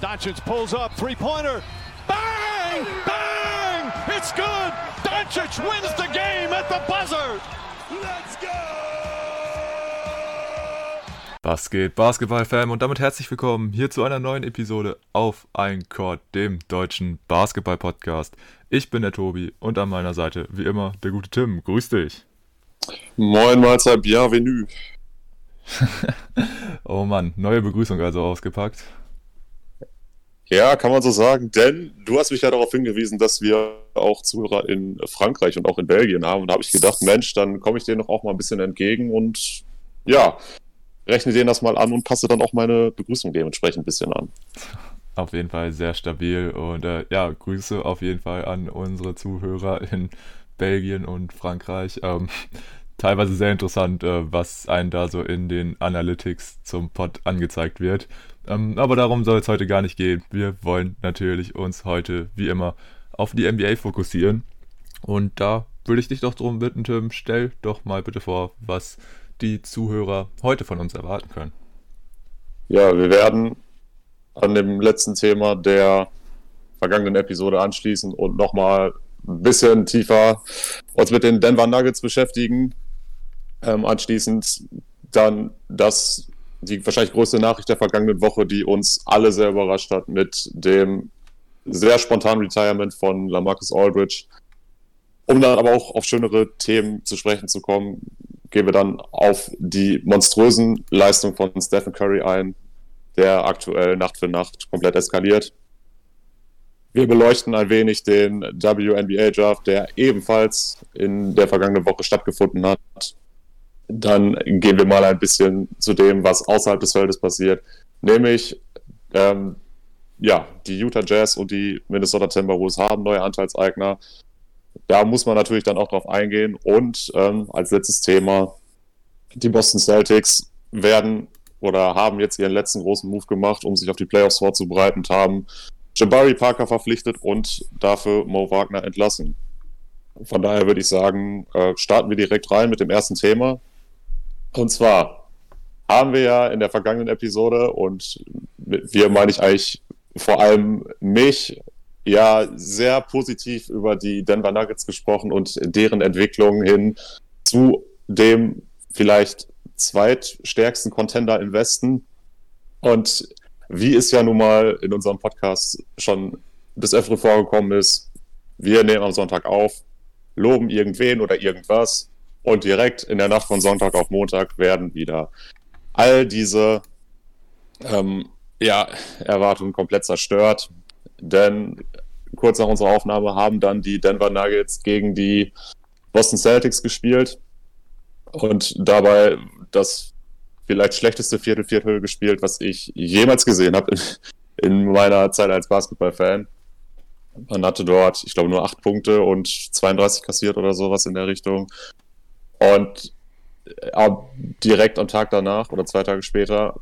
Doncic pulls up, three-pointer. Bang! Bang! It's good! Doncic wins the game at the buzzer! Let's go! Was geht, Basketball-Fan? Und damit herzlich willkommen hier zu einer neuen Episode auf Ein Court, dem deutschen Basketball-Podcast. Ich bin der Tobi und an meiner Seite, wie immer, der gute Tim. Grüß dich. Moin, Mahlzeit, bienvenue. oh Mann, neue Begrüßung also ausgepackt. Ja, kann man so sagen, denn du hast mich ja darauf hingewiesen, dass wir auch Zuhörer in Frankreich und auch in Belgien haben. Und da habe ich gedacht, Mensch, dann komme ich denen doch auch mal ein bisschen entgegen und ja, rechne denen das mal an und passe dann auch meine Begrüßung dementsprechend ein bisschen an. Auf jeden Fall sehr stabil und äh, ja, Grüße auf jeden Fall an unsere Zuhörer in Belgien und Frankreich. Ähm, teilweise sehr interessant, äh, was einem da so in den Analytics zum Pod angezeigt wird. Ähm, aber darum soll es heute gar nicht gehen. Wir wollen natürlich uns heute, wie immer, auf die NBA fokussieren. Und da würde ich dich doch darum bitten, Tim, stell doch mal bitte vor, was die Zuhörer heute von uns erwarten können. Ja, wir werden an dem letzten Thema der vergangenen Episode anschließen und nochmal ein bisschen tiefer uns mit den Denver Nuggets beschäftigen. Ähm, anschließend dann das die wahrscheinlich größte Nachricht der vergangenen Woche, die uns alle sehr überrascht hat, mit dem sehr spontanen Retirement von Lamarcus Aldridge. Um dann aber auch auf schönere Themen zu sprechen zu kommen, gehen wir dann auf die monströsen Leistungen von Stephen Curry ein, der aktuell Nacht für Nacht komplett eskaliert. Wir beleuchten ein wenig den WNBA Draft, der ebenfalls in der vergangenen Woche stattgefunden hat dann gehen wir mal ein bisschen zu dem, was außerhalb des Feldes passiert, nämlich ähm, ja, die Utah Jazz und die Minnesota Timberwolves haben neue Anteilseigner. Da muss man natürlich dann auch drauf eingehen. Und ähm, als letztes Thema, die Boston Celtics werden oder haben jetzt ihren letzten großen Move gemacht, um sich auf die Playoffs vorzubereiten haben Jabari Parker verpflichtet und dafür Mo Wagner entlassen. Von daher würde ich sagen, äh, starten wir direkt rein mit dem ersten Thema. Und zwar haben wir ja in der vergangenen Episode und wir meine ich eigentlich vor allem mich ja sehr positiv über die Denver Nuggets gesprochen und deren Entwicklung hin zu dem vielleicht zweitstärksten Contender im Westen. Und wie es ja nun mal in unserem Podcast schon des Öfteren vorgekommen ist, wir nehmen am Sonntag auf, loben irgendwen oder irgendwas und direkt in der Nacht von Sonntag auf Montag werden wieder all diese ähm, ja, Erwartungen komplett zerstört. Denn kurz nach unserer Aufnahme haben dann die Denver Nuggets gegen die Boston Celtics gespielt und dabei das vielleicht schlechteste Viertel-Viertel gespielt, was ich jemals gesehen habe in, in meiner Zeit als Basketballfan. Man hatte dort, ich glaube, nur acht Punkte und 32 kassiert oder sowas in der Richtung. Und äh, direkt am Tag danach oder zwei Tage später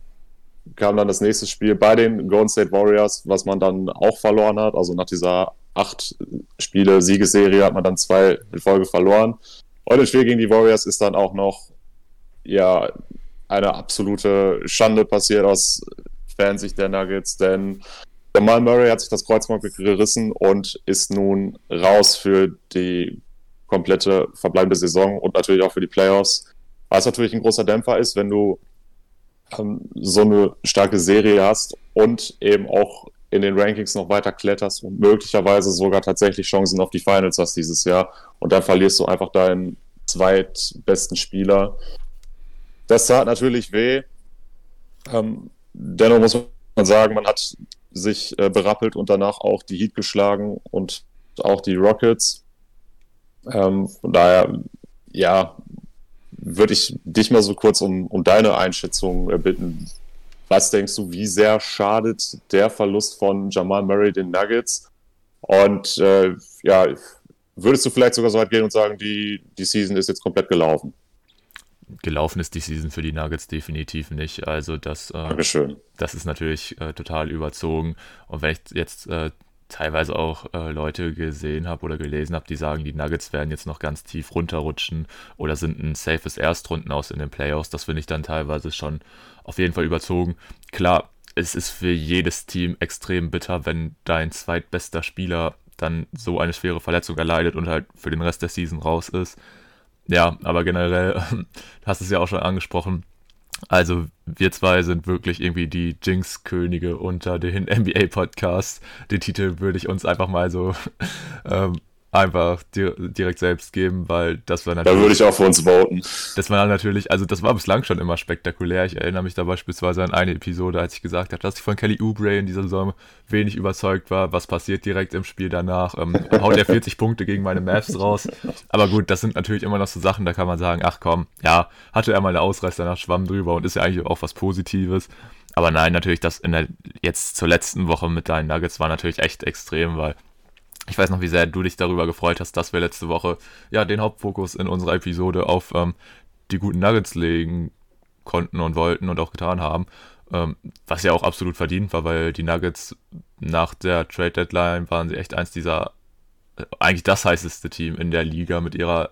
kam dann das nächste Spiel bei den Golden State Warriors, was man dann auch verloren hat. Also nach dieser acht Spiele Siegesserie hat man dann zwei in Folge verloren. Und das Spiel gegen die Warriors ist dann auch noch ja eine absolute Schande passiert aus Fansicht der Nuggets, denn Jamal Murray hat sich das Kreuzband gerissen und ist nun raus für die komplette verbleibende Saison und natürlich auch für die Playoffs. Was natürlich ein großer Dämpfer ist, wenn du ähm, so eine starke Serie hast und eben auch in den Rankings noch weiter kletterst und möglicherweise sogar tatsächlich Chancen auf die Finals hast dieses Jahr und dann verlierst du einfach deinen zweitbesten Spieler. Das tat natürlich weh. Ähm, dennoch muss man sagen, man hat sich äh, berappelt und danach auch die Heat geschlagen und auch die Rockets. Ähm, von daher, ja, würde ich dich mal so kurz um, um deine Einschätzung äh, bitten. Was denkst du, wie sehr schadet der Verlust von Jamal Murray den Nuggets? Und äh, ja, würdest du vielleicht sogar so weit gehen und sagen, die, die Season ist jetzt komplett gelaufen? Gelaufen ist die Season für die Nuggets definitiv nicht. Also das, äh, das ist natürlich äh, total überzogen. Und wenn ich jetzt äh, teilweise auch äh, Leute gesehen habe oder gelesen habe, die sagen, die Nuggets werden jetzt noch ganz tief runterrutschen oder sind ein safes Erstrunden aus in den Playoffs. Das finde ich dann teilweise schon auf jeden Fall überzogen. Klar, es ist für jedes Team extrem bitter, wenn dein zweitbester Spieler dann so eine schwere Verletzung erleidet und halt für den Rest der Season raus ist. Ja, aber generell, hast es ja auch schon angesprochen, also wir zwei sind wirklich irgendwie die Jinx-Könige unter den NBA-Podcasts. Den Titel würde ich uns einfach mal so ähm, einfach di direkt selbst geben, weil das war natürlich. Da würde ich auch für uns voten. Das war natürlich, also das war bislang schon immer spektakulär. Ich erinnere mich da beispielsweise an eine Episode, als ich gesagt habe, dass ich von Kelly Oubre in dieser Saison wenig überzeugt war. Was passiert direkt im Spiel danach? Ähm, haut er 40 Punkte gegen meine Mavs raus. Aber gut, das sind natürlich immer noch so Sachen, da kann man sagen, ach komm, ja, hatte er mal eine Ausreißer nach Schwamm drüber und ist ja eigentlich auch was Positives. Aber nein, natürlich, das in der, jetzt zur letzten Woche mit deinen Nuggets war natürlich echt extrem, weil ich weiß noch, wie sehr du dich darüber gefreut hast, dass wir letzte Woche ja den Hauptfokus in unserer Episode auf ähm, die guten Nuggets legen konnten und wollten und auch getan haben. Ähm, was ja auch absolut verdient war, weil die Nuggets nach der Trade Deadline waren sie echt eins dieser, äh, eigentlich das heißeste Team in der Liga mit ihrer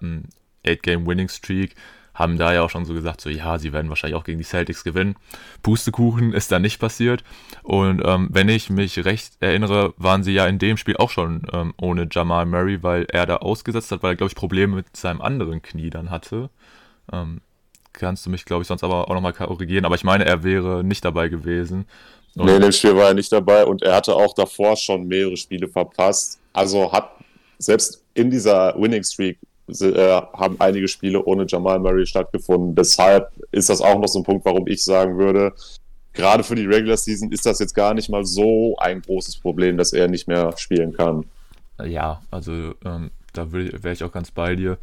8-Game-Winning-Streak haben da ja auch schon so gesagt, so ja, sie werden wahrscheinlich auch gegen die Celtics gewinnen. Pustekuchen ist da nicht passiert. Und ähm, wenn ich mich recht erinnere, waren sie ja in dem Spiel auch schon ähm, ohne Jamal Murray, weil er da ausgesetzt hat, weil er, glaube ich, Probleme mit seinem anderen Knie dann hatte. Ähm, kannst du mich, glaube ich, sonst aber auch nochmal korrigieren. Aber ich meine, er wäre nicht dabei gewesen. Und nee, in dem Spiel war er nicht dabei und er hatte auch davor schon mehrere Spiele verpasst. Also hat selbst in dieser Winning Streak haben einige Spiele ohne Jamal Murray stattgefunden. Deshalb ist das auch noch so ein Punkt, warum ich sagen würde, gerade für die Regular Season ist das jetzt gar nicht mal so ein großes Problem, dass er nicht mehr spielen kann. Ja, also ähm, da wäre ich auch ganz bei dir.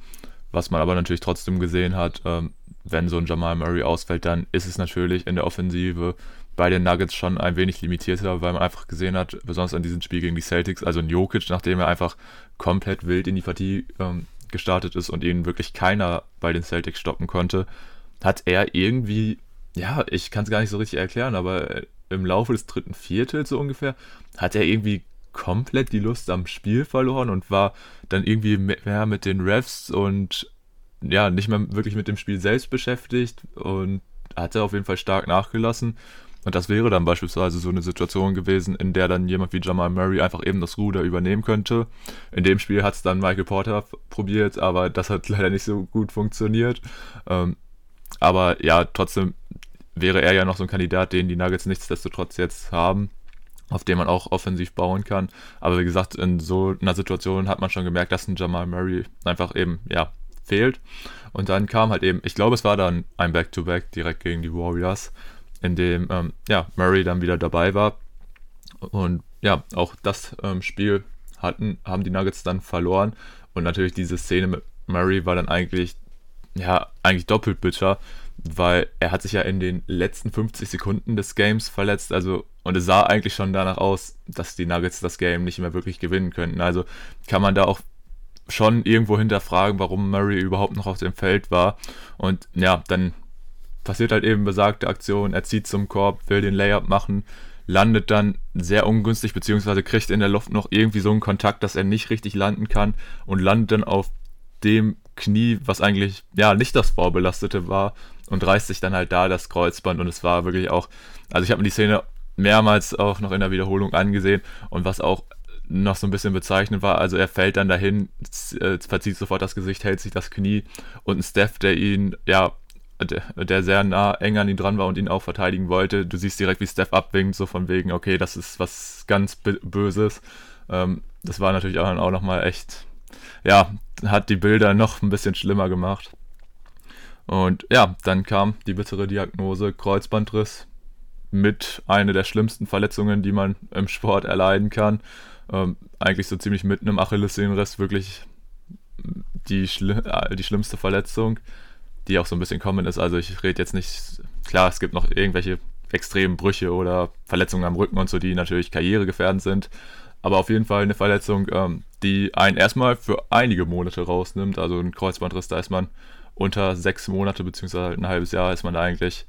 Was man aber natürlich trotzdem gesehen hat, ähm, wenn so ein Jamal Murray ausfällt, dann ist es natürlich in der Offensive bei den Nuggets schon ein wenig limitierter, weil man einfach gesehen hat, besonders an diesem Spiel gegen die Celtics, also ein Jokic, nachdem er einfach komplett wild in die Partie ähm, gestartet ist und ihn wirklich keiner bei den Celtics stoppen konnte, hat er irgendwie, ja, ich kann es gar nicht so richtig erklären, aber im Laufe des dritten Viertels so ungefähr, hat er irgendwie komplett die Lust am Spiel verloren und war dann irgendwie mehr mit den Refs und ja, nicht mehr wirklich mit dem Spiel selbst beschäftigt und hat er auf jeden Fall stark nachgelassen. Und das wäre dann beispielsweise so eine Situation gewesen, in der dann jemand wie Jamal Murray einfach eben das Ruder übernehmen könnte. In dem Spiel hat es dann Michael Porter probiert, aber das hat leider nicht so gut funktioniert. Ähm, aber ja, trotzdem wäre er ja noch so ein Kandidat, den die Nuggets nichtsdestotrotz jetzt haben, auf den man auch offensiv bauen kann. Aber wie gesagt, in so einer Situation hat man schon gemerkt, dass ein Jamal Murray einfach eben, ja, fehlt. Und dann kam halt eben, ich glaube, es war dann ein Back-to-Back -Back direkt gegen die Warriors in dem ähm, ja, Murray dann wieder dabei war. Und ja, auch das ähm, Spiel hatten, haben die Nuggets dann verloren. Und natürlich diese Szene mit Murray war dann eigentlich, ja, eigentlich doppelt bitter, weil er hat sich ja in den letzten 50 Sekunden des Games verletzt. Also, und es sah eigentlich schon danach aus, dass die Nuggets das Game nicht mehr wirklich gewinnen könnten. Also kann man da auch schon irgendwo hinterfragen, warum Murray überhaupt noch auf dem Feld war. Und ja, dann passiert halt eben besagte Aktion, er zieht zum Korb, will den Layup machen, landet dann sehr ungünstig, beziehungsweise kriegt in der Luft noch irgendwie so einen Kontakt, dass er nicht richtig landen kann und landet dann auf dem Knie, was eigentlich ja nicht das vorbelastete war und reißt sich dann halt da das Kreuzband und es war wirklich auch, also ich habe mir die Szene mehrmals auch noch in der Wiederholung angesehen und was auch noch so ein bisschen bezeichnend war, also er fällt dann dahin, äh, verzieht sofort das Gesicht, hält sich das Knie und ein Steph, der ihn ja der, sehr nah eng an ihn dran war und ihn auch verteidigen wollte. Du siehst direkt, wie Steph abwinkt, so von wegen, okay, das ist was ganz Böses. Ähm, das war natürlich auch, auch nochmal echt, ja, hat die Bilder noch ein bisschen schlimmer gemacht. Und ja, dann kam die bittere Diagnose Kreuzbandriss mit einer der schlimmsten Verletzungen, die man im Sport erleiden kann. Ähm, eigentlich so ziemlich mitten im Achillessehnenriss wirklich die, schli äh, die schlimmste Verletzung die auch so ein bisschen kommen ist. Also ich rede jetzt nicht, klar, es gibt noch irgendwelche extremen Brüche oder Verletzungen am Rücken und so, die natürlich karrieregefährdend sind. Aber auf jeden Fall eine Verletzung, ähm, die einen erstmal für einige Monate rausnimmt. Also ein Kreuzbandriss, da ist man unter sechs Monate beziehungsweise ein halbes Jahr ist man da eigentlich,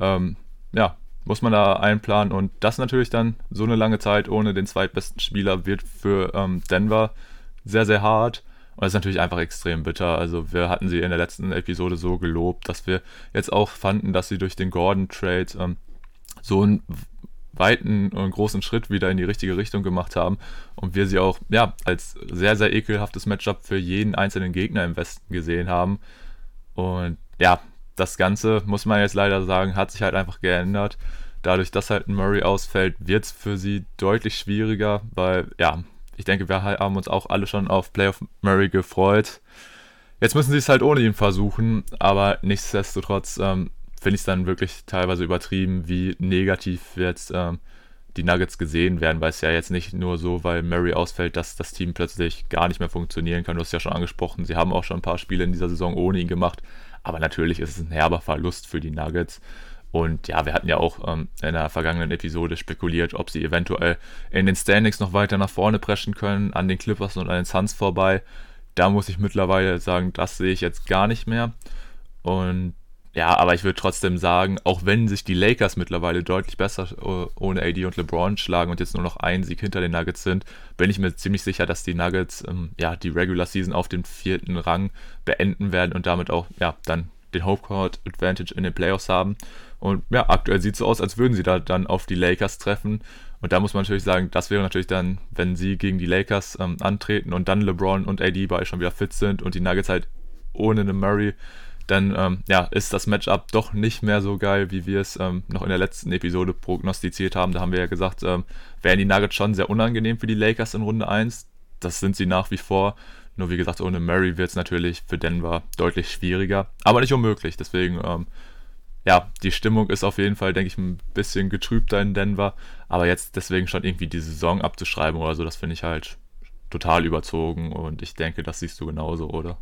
ähm, ja, muss man da einplanen. Und das natürlich dann so eine lange Zeit ohne den zweitbesten Spieler wird für ähm, Denver sehr, sehr hart. Und das ist natürlich einfach extrem bitter. Also wir hatten sie in der letzten Episode so gelobt, dass wir jetzt auch fanden, dass sie durch den Gordon-Trade ähm, so ein weiten und großen Schritt wieder in die richtige Richtung gemacht haben und wir sie auch ja als sehr sehr ekelhaftes Matchup für jeden einzelnen Gegner im Westen gesehen haben und ja das Ganze muss man jetzt leider sagen hat sich halt einfach geändert dadurch dass halt Murray ausfällt wird es für sie deutlich schwieriger weil ja ich denke wir haben uns auch alle schon auf Playoff Murray gefreut jetzt müssen sie es halt ohne ihn versuchen aber nichtsdestotrotz ähm, finde ich es dann wirklich teilweise übertrieben, wie negativ jetzt ähm, die Nuggets gesehen werden, weil es ja jetzt nicht nur so, weil Murray ausfällt, dass das Team plötzlich gar nicht mehr funktionieren kann. Du hast ja schon angesprochen, sie haben auch schon ein paar Spiele in dieser Saison ohne ihn gemacht, aber natürlich ist es ein herber Verlust für die Nuggets. Und ja, wir hatten ja auch ähm, in der vergangenen Episode spekuliert, ob sie eventuell in den Standings noch weiter nach vorne preschen können, an den Clippers und an den Suns vorbei. Da muss ich mittlerweile sagen, das sehe ich jetzt gar nicht mehr. Und ja, aber ich würde trotzdem sagen, auch wenn sich die Lakers mittlerweile deutlich besser äh, ohne AD und LeBron schlagen und jetzt nur noch ein Sieg hinter den Nuggets sind, bin ich mir ziemlich sicher, dass die Nuggets ähm, ja die Regular Season auf dem vierten Rang beenden werden und damit auch ja dann den Homecourt Advantage in den Playoffs haben. Und ja, aktuell sieht es so aus, als würden sie da dann auf die Lakers treffen. Und da muss man natürlich sagen, das wäre natürlich dann, wenn sie gegen die Lakers ähm, antreten und dann LeBron und AD beide schon wieder fit sind und die Nuggets halt ohne eine Murray dann ähm, ja, ist das Matchup doch nicht mehr so geil, wie wir es ähm, noch in der letzten Episode prognostiziert haben. Da haben wir ja gesagt, ähm, wären die Nuggets schon sehr unangenehm für die Lakers in Runde 1. Das sind sie nach wie vor. Nur wie gesagt, ohne Murray wird es natürlich für Denver deutlich schwieriger, aber nicht unmöglich. Deswegen, ähm, ja, die Stimmung ist auf jeden Fall, denke ich, ein bisschen getrübter in Denver. Aber jetzt deswegen schon irgendwie die Saison abzuschreiben oder so, das finde ich halt total überzogen und ich denke, das siehst du genauso, oder?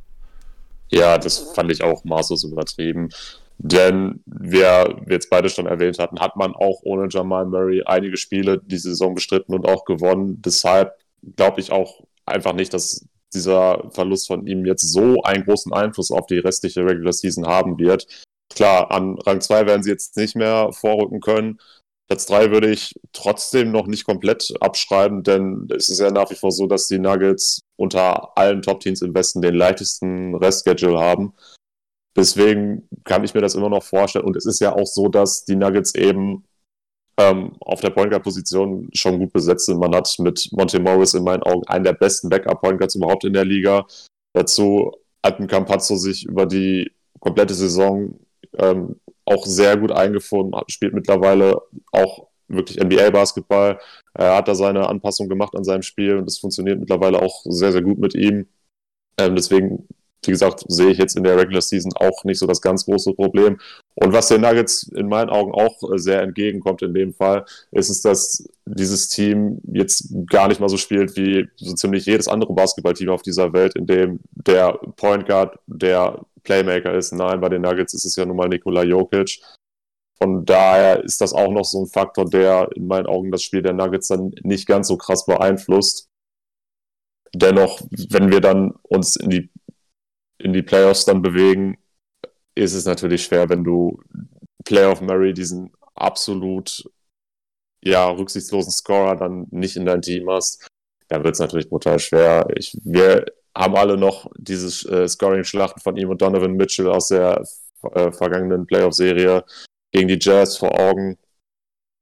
Ja, das fand ich auch maßlos übertrieben. Denn, wie wir jetzt beide schon erwähnt hatten, hat man auch ohne Jamal Murray einige Spiele diese Saison bestritten und auch gewonnen. Deshalb glaube ich auch einfach nicht, dass dieser Verlust von ihm jetzt so einen großen Einfluss auf die restliche Regular Season haben wird. Klar, an Rang 2 werden sie jetzt nicht mehr vorrücken können. Platz 3 würde ich trotzdem noch nicht komplett abschreiben, denn es ist ja nach wie vor so, dass die Nuggets unter allen Top-Teams im Westen den leichtesten Restschedule haben. Deswegen kann ich mir das immer noch vorstellen. Und es ist ja auch so, dass die Nuggets eben ähm, auf der Point Guard-Position schon gut besetzt sind. Man hat mit Monte Morris in meinen Augen einen der besten Backup-Point Guards überhaupt in der Liga. Dazu hat ein Campazzo sich über die komplette Saison ähm, auch sehr gut eingefunden, spielt mittlerweile auch wirklich NBA-Basketball. Er hat da seine Anpassung gemacht an seinem Spiel und es funktioniert mittlerweile auch sehr, sehr gut mit ihm. Ähm, deswegen, wie gesagt, sehe ich jetzt in der Regular Season auch nicht so das ganz große Problem. Und was den Nuggets in meinen Augen auch sehr entgegenkommt in dem Fall, ist es, dass dieses Team jetzt gar nicht mal so spielt wie so ziemlich jedes andere Basketballteam auf dieser Welt, in dem der Point Guard der Playmaker ist. Nein, bei den Nuggets ist es ja nun mal Nikola Jokic. Von daher ist das auch noch so ein Faktor, der in meinen Augen das Spiel der Nuggets dann nicht ganz so krass beeinflusst. Dennoch, wenn wir dann uns in die, in die Playoffs dann bewegen, ist es natürlich schwer, wenn du Playoff Murray diesen absolut ja, rücksichtslosen Scorer dann nicht in dein Team hast. Da wird es natürlich brutal schwer. Ich, wir haben alle noch dieses äh, Scoring-Schlachten von ihm und Donovan Mitchell aus der äh, vergangenen Playoff-Serie gegen die Jazz vor Augen.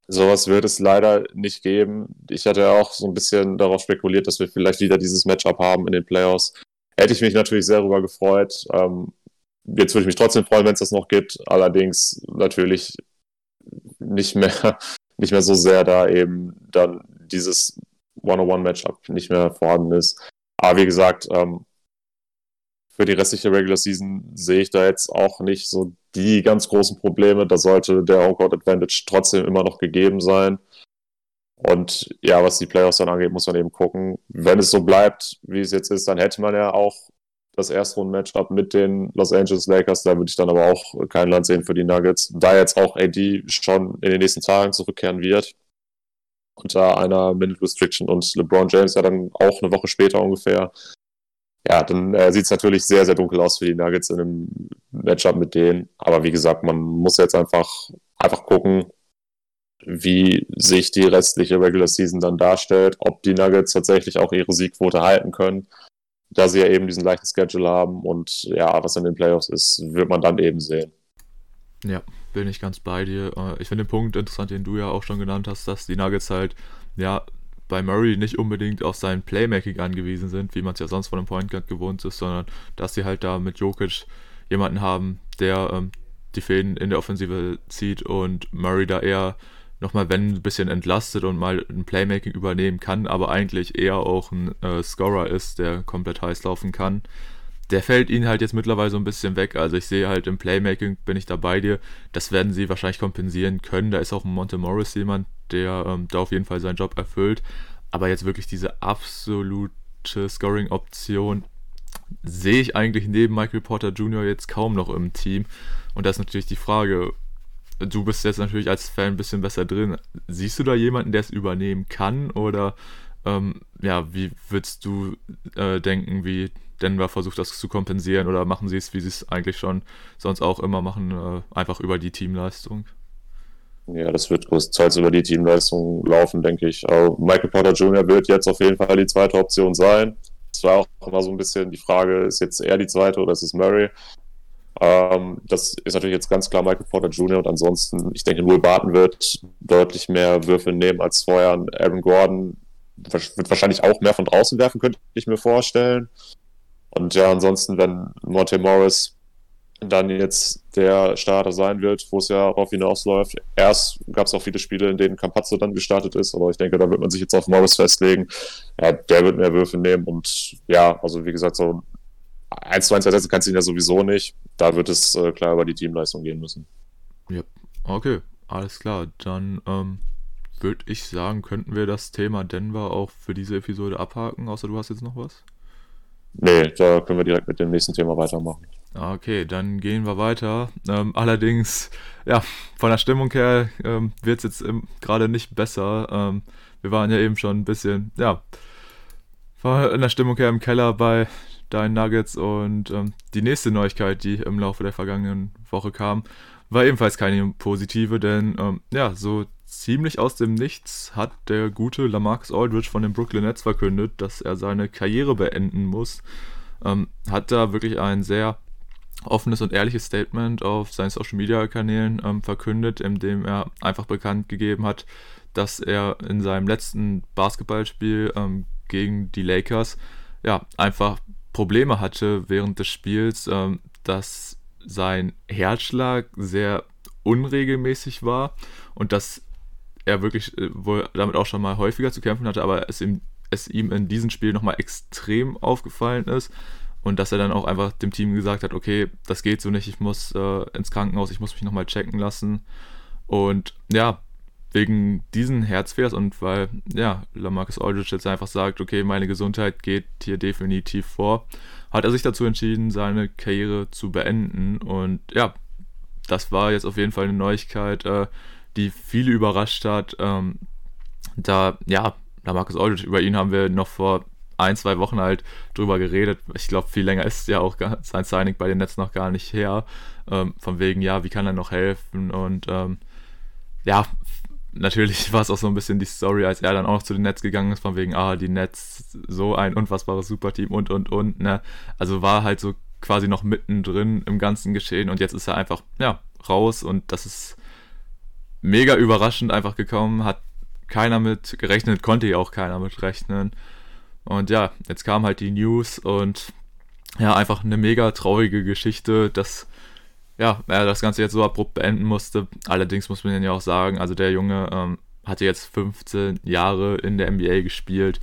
Sowas wird es leider nicht geben. Ich hatte auch so ein bisschen darauf spekuliert, dass wir vielleicht wieder dieses Matchup haben in den Playoffs. Hätte ich mich natürlich sehr darüber gefreut. Ähm, jetzt würde ich mich trotzdem freuen, wenn es das noch gibt. Allerdings natürlich nicht mehr, nicht mehr so sehr, da eben dann dieses One-on-One-Matchup nicht mehr vorhanden ist. Aber wie gesagt, ähm, für die restliche Regular Season sehe ich da jetzt auch nicht so die ganz großen Probleme. Da sollte der Home Advantage trotzdem immer noch gegeben sein. Und ja, was die Playoffs dann angeht, muss man eben gucken. Wenn es so bleibt, wie es jetzt ist, dann hätte man ja auch das Erstrunden-Matchup mit den Los Angeles Lakers. Da würde ich dann aber auch kein Land sehen für die Nuggets. Da jetzt auch AD schon in den nächsten Tagen zurückkehren wird, unter einer Minute Restriction und LeBron James ja dann auch eine Woche später ungefähr. Ja, dann äh, sieht es natürlich sehr, sehr dunkel aus für die Nuggets in einem Matchup mit denen. Aber wie gesagt, man muss jetzt einfach, einfach gucken, wie sich die restliche Regular Season dann darstellt, ob die Nuggets tatsächlich auch ihre Siegquote halten können, da sie ja eben diesen leichten Schedule haben und ja, was in den Playoffs ist, wird man dann eben sehen. Ja, bin ich ganz bei dir. Äh, ich finde den Punkt interessant, den du ja auch schon genannt hast, dass die Nuggets halt, ja, bei Murray nicht unbedingt auf sein Playmaking angewiesen sind, wie man es ja sonst von einem Point Guard gewohnt ist, sondern dass sie halt da mit Jokic jemanden haben, der ähm, die Fäden in der Offensive zieht und Murray da eher nochmal, wenn ein bisschen entlastet und mal ein Playmaking übernehmen kann, aber eigentlich eher auch ein äh, Scorer ist, der komplett heiß laufen kann. Der fällt ihnen halt jetzt mittlerweile so ein bisschen weg. Also ich sehe halt im Playmaking, bin ich da bei dir. Das werden sie wahrscheinlich kompensieren können. Da ist auch ein Monte Morris jemand, der ähm, da auf jeden Fall seinen Job erfüllt. Aber jetzt wirklich diese absolute Scoring-Option sehe ich eigentlich neben Michael Porter Jr. jetzt kaum noch im Team. Und da ist natürlich die Frage, du bist jetzt natürlich als Fan ein bisschen besser drin. Siehst du da jemanden, der es übernehmen kann? Oder ähm, ja, wie würdest du äh, denken, wie Denver versucht das zu kompensieren? Oder machen sie es, wie sie es eigentlich schon sonst auch immer machen, äh, einfach über die Teamleistung? Ja, das wird größtenteils über die Teamleistung laufen, denke ich. Aber Michael Porter Jr. wird jetzt auf jeden Fall die zweite Option sein. Es war auch immer so ein bisschen die Frage, ist jetzt er die zweite oder ist es Murray? Ähm, das ist natürlich jetzt ganz klar Michael Porter Jr. und ansonsten, ich denke, Will Barton wird deutlich mehr Würfe nehmen als vorher. Aaron Gordon wird wahrscheinlich auch mehr von draußen werfen, könnte ich mir vorstellen. Und ja, ansonsten, wenn Monte Morris dann jetzt der Starter sein wird, wo es ja darauf hinausläuft. Erst gab es auch viele Spiele, in denen Campazzo dann gestartet ist, aber ich denke, da wird man sich jetzt auf Morris festlegen. Ja, der wird mehr Würfe nehmen und ja, also wie gesagt, so 1 zu 1 ersetzen kannst du ihn ja sowieso nicht. Da wird es äh, klar über die Teamleistung gehen müssen. Ja, okay, alles klar. Dann ähm, würde ich sagen, könnten wir das Thema Denver auch für diese Episode abhaken, außer du hast jetzt noch was? Nee, da können wir direkt mit dem nächsten Thema weitermachen. Okay, dann gehen wir weiter. Ähm, allerdings, ja, von der Stimmung her ähm, wird es jetzt gerade nicht besser. Ähm, wir waren ja eben schon ein bisschen, ja, von der Stimmung her im Keller bei deinen Nuggets und ähm, die nächste Neuigkeit, die im Laufe der vergangenen Woche kam, war ebenfalls keine positive, denn ähm, ja, so ziemlich aus dem Nichts hat der gute Lamarcus Aldridge von den Brooklyn Nets verkündet, dass er seine Karriere beenden muss. Ähm, hat da wirklich ein sehr offenes und ehrliches Statement auf seinen Social Media Kanälen ähm, verkündet, in dem er einfach bekannt gegeben hat, dass er in seinem letzten Basketballspiel ähm, gegen die Lakers ja einfach Probleme hatte während des Spiels, ähm, dass sein Herzschlag sehr unregelmäßig war und dass er wirklich äh, wohl damit auch schon mal häufiger zu kämpfen hatte, aber es ihm, es ihm in diesem Spiel nochmal extrem aufgefallen ist und dass er dann auch einfach dem Team gesagt hat, okay, das geht so nicht, ich muss äh, ins Krankenhaus, ich muss mich nochmal checken lassen. Und ja, wegen diesen Herzfehlers und weil, ja, Lamarcus Aldridge jetzt einfach sagt, okay, meine Gesundheit geht hier definitiv vor, hat er sich dazu entschieden, seine Karriere zu beenden. Und ja, das war jetzt auf jeden Fall eine Neuigkeit, äh, die viele überrascht hat. Ähm, da, ja, Lamarcus Aldridge, über ihn haben wir noch vor ein, zwei Wochen halt drüber geredet. Ich glaube, viel länger ist ja auch sein Signing bei den Nets noch gar nicht her. Ähm, von wegen, ja, wie kann er noch helfen? Und ähm, ja, natürlich war es auch so ein bisschen die Story, als er dann auch noch zu den Nets gegangen ist, von wegen, ah, die Nets, so ein unfassbares Superteam und, und, und, ne? Also war halt so quasi noch mittendrin im ganzen Geschehen und jetzt ist er einfach, ja, raus und das ist mega überraschend einfach gekommen, hat keiner mit gerechnet, konnte ja auch keiner mit rechnen. Und ja, jetzt kam halt die News und ja, einfach eine mega traurige Geschichte, dass ja, er das Ganze jetzt so abrupt beenden musste. Allerdings muss man ja auch sagen, also der Junge ähm, hatte jetzt 15 Jahre in der NBA gespielt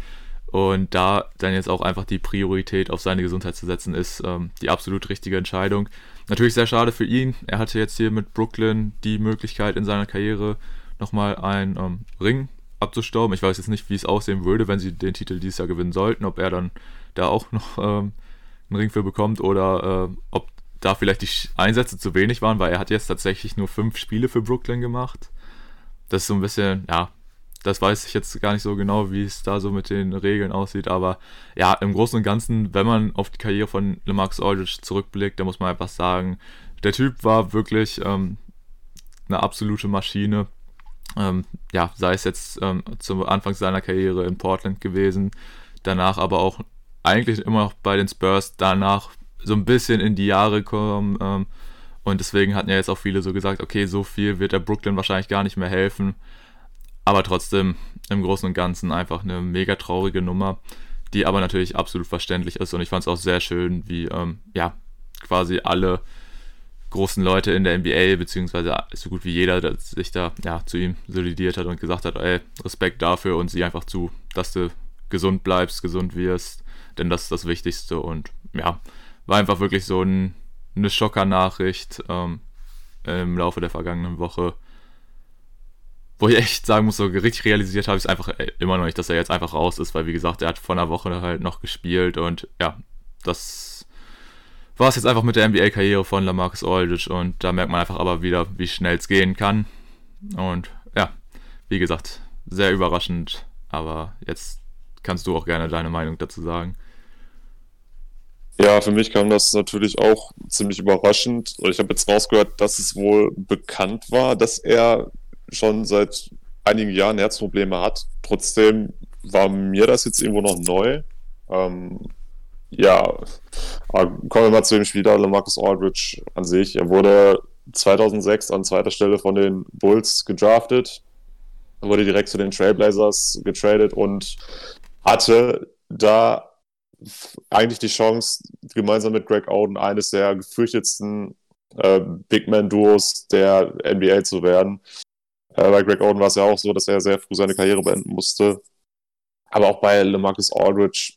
und da dann jetzt auch einfach die Priorität auf seine Gesundheit zu setzen, ist ähm, die absolut richtige Entscheidung. Natürlich sehr schade für ihn. Er hatte jetzt hier mit Brooklyn die Möglichkeit in seiner Karriere nochmal einen ähm, Ring abzustauben. Ich weiß jetzt nicht, wie es aussehen würde, wenn sie den Titel dieses Jahr gewinnen sollten, ob er dann da auch noch ähm, einen Ring für bekommt oder äh, ob da vielleicht die Einsätze zu wenig waren, weil er hat jetzt tatsächlich nur fünf Spiele für Brooklyn gemacht. Das ist so ein bisschen, ja, das weiß ich jetzt gar nicht so genau, wie es da so mit den Regeln aussieht, aber ja, im Großen und Ganzen, wenn man auf die Karriere von LeMarcus Aldridge zurückblickt, da muss man einfach sagen, der Typ war wirklich ähm, eine absolute Maschine. Ähm, ja, sei es jetzt ähm, zum Anfang seiner Karriere in Portland gewesen, danach aber auch eigentlich immer noch bei den Spurs, danach so ein bisschen in die Jahre kommen. Ähm, Und deswegen hatten ja jetzt auch viele so gesagt, okay, so viel wird der Brooklyn wahrscheinlich gar nicht mehr helfen. Aber trotzdem im Großen und Ganzen einfach eine mega traurige Nummer, die aber natürlich absolut verständlich ist. Und ich fand es auch sehr schön, wie ähm, ja quasi alle großen Leute in der NBA, beziehungsweise so gut wie jeder, der sich da ja, zu ihm solidiert hat und gesagt hat, ey, Respekt dafür und sieh einfach zu, dass du gesund bleibst, gesund wirst, denn das ist das Wichtigste und ja, war einfach wirklich so ein, eine Schocker-Nachricht ähm, im Laufe der vergangenen Woche, wo ich echt sagen muss, so richtig realisiert habe ich es einfach äh, immer noch nicht, dass er jetzt einfach raus ist, weil wie gesagt, er hat vor einer Woche halt noch gespielt und ja, das war es jetzt einfach mit der NBA-Karriere von Lamarcus Aldridge und da merkt man einfach aber wieder, wie schnell es gehen kann. Und ja, wie gesagt, sehr überraschend, aber jetzt kannst du auch gerne deine Meinung dazu sagen. Ja, für mich kam das natürlich auch ziemlich überraschend. Ich habe jetzt rausgehört, dass es wohl bekannt war, dass er schon seit einigen Jahren Herzprobleme hat. Trotzdem war mir das jetzt irgendwo noch neu. Ähm, ja, kommen wir mal zu dem Spieler, Marcus Aldridge an sich. Er wurde 2006 an zweiter Stelle von den Bulls gedraftet, wurde direkt zu den Trailblazers getradet und hatte da eigentlich die Chance, gemeinsam mit Greg Oden eines der gefürchtetsten äh, Big Man-Duos der NBA zu werden. Äh, bei Greg Oden war es ja auch so, dass er sehr früh seine Karriere beenden musste. Aber auch bei LeMarcus Aldridge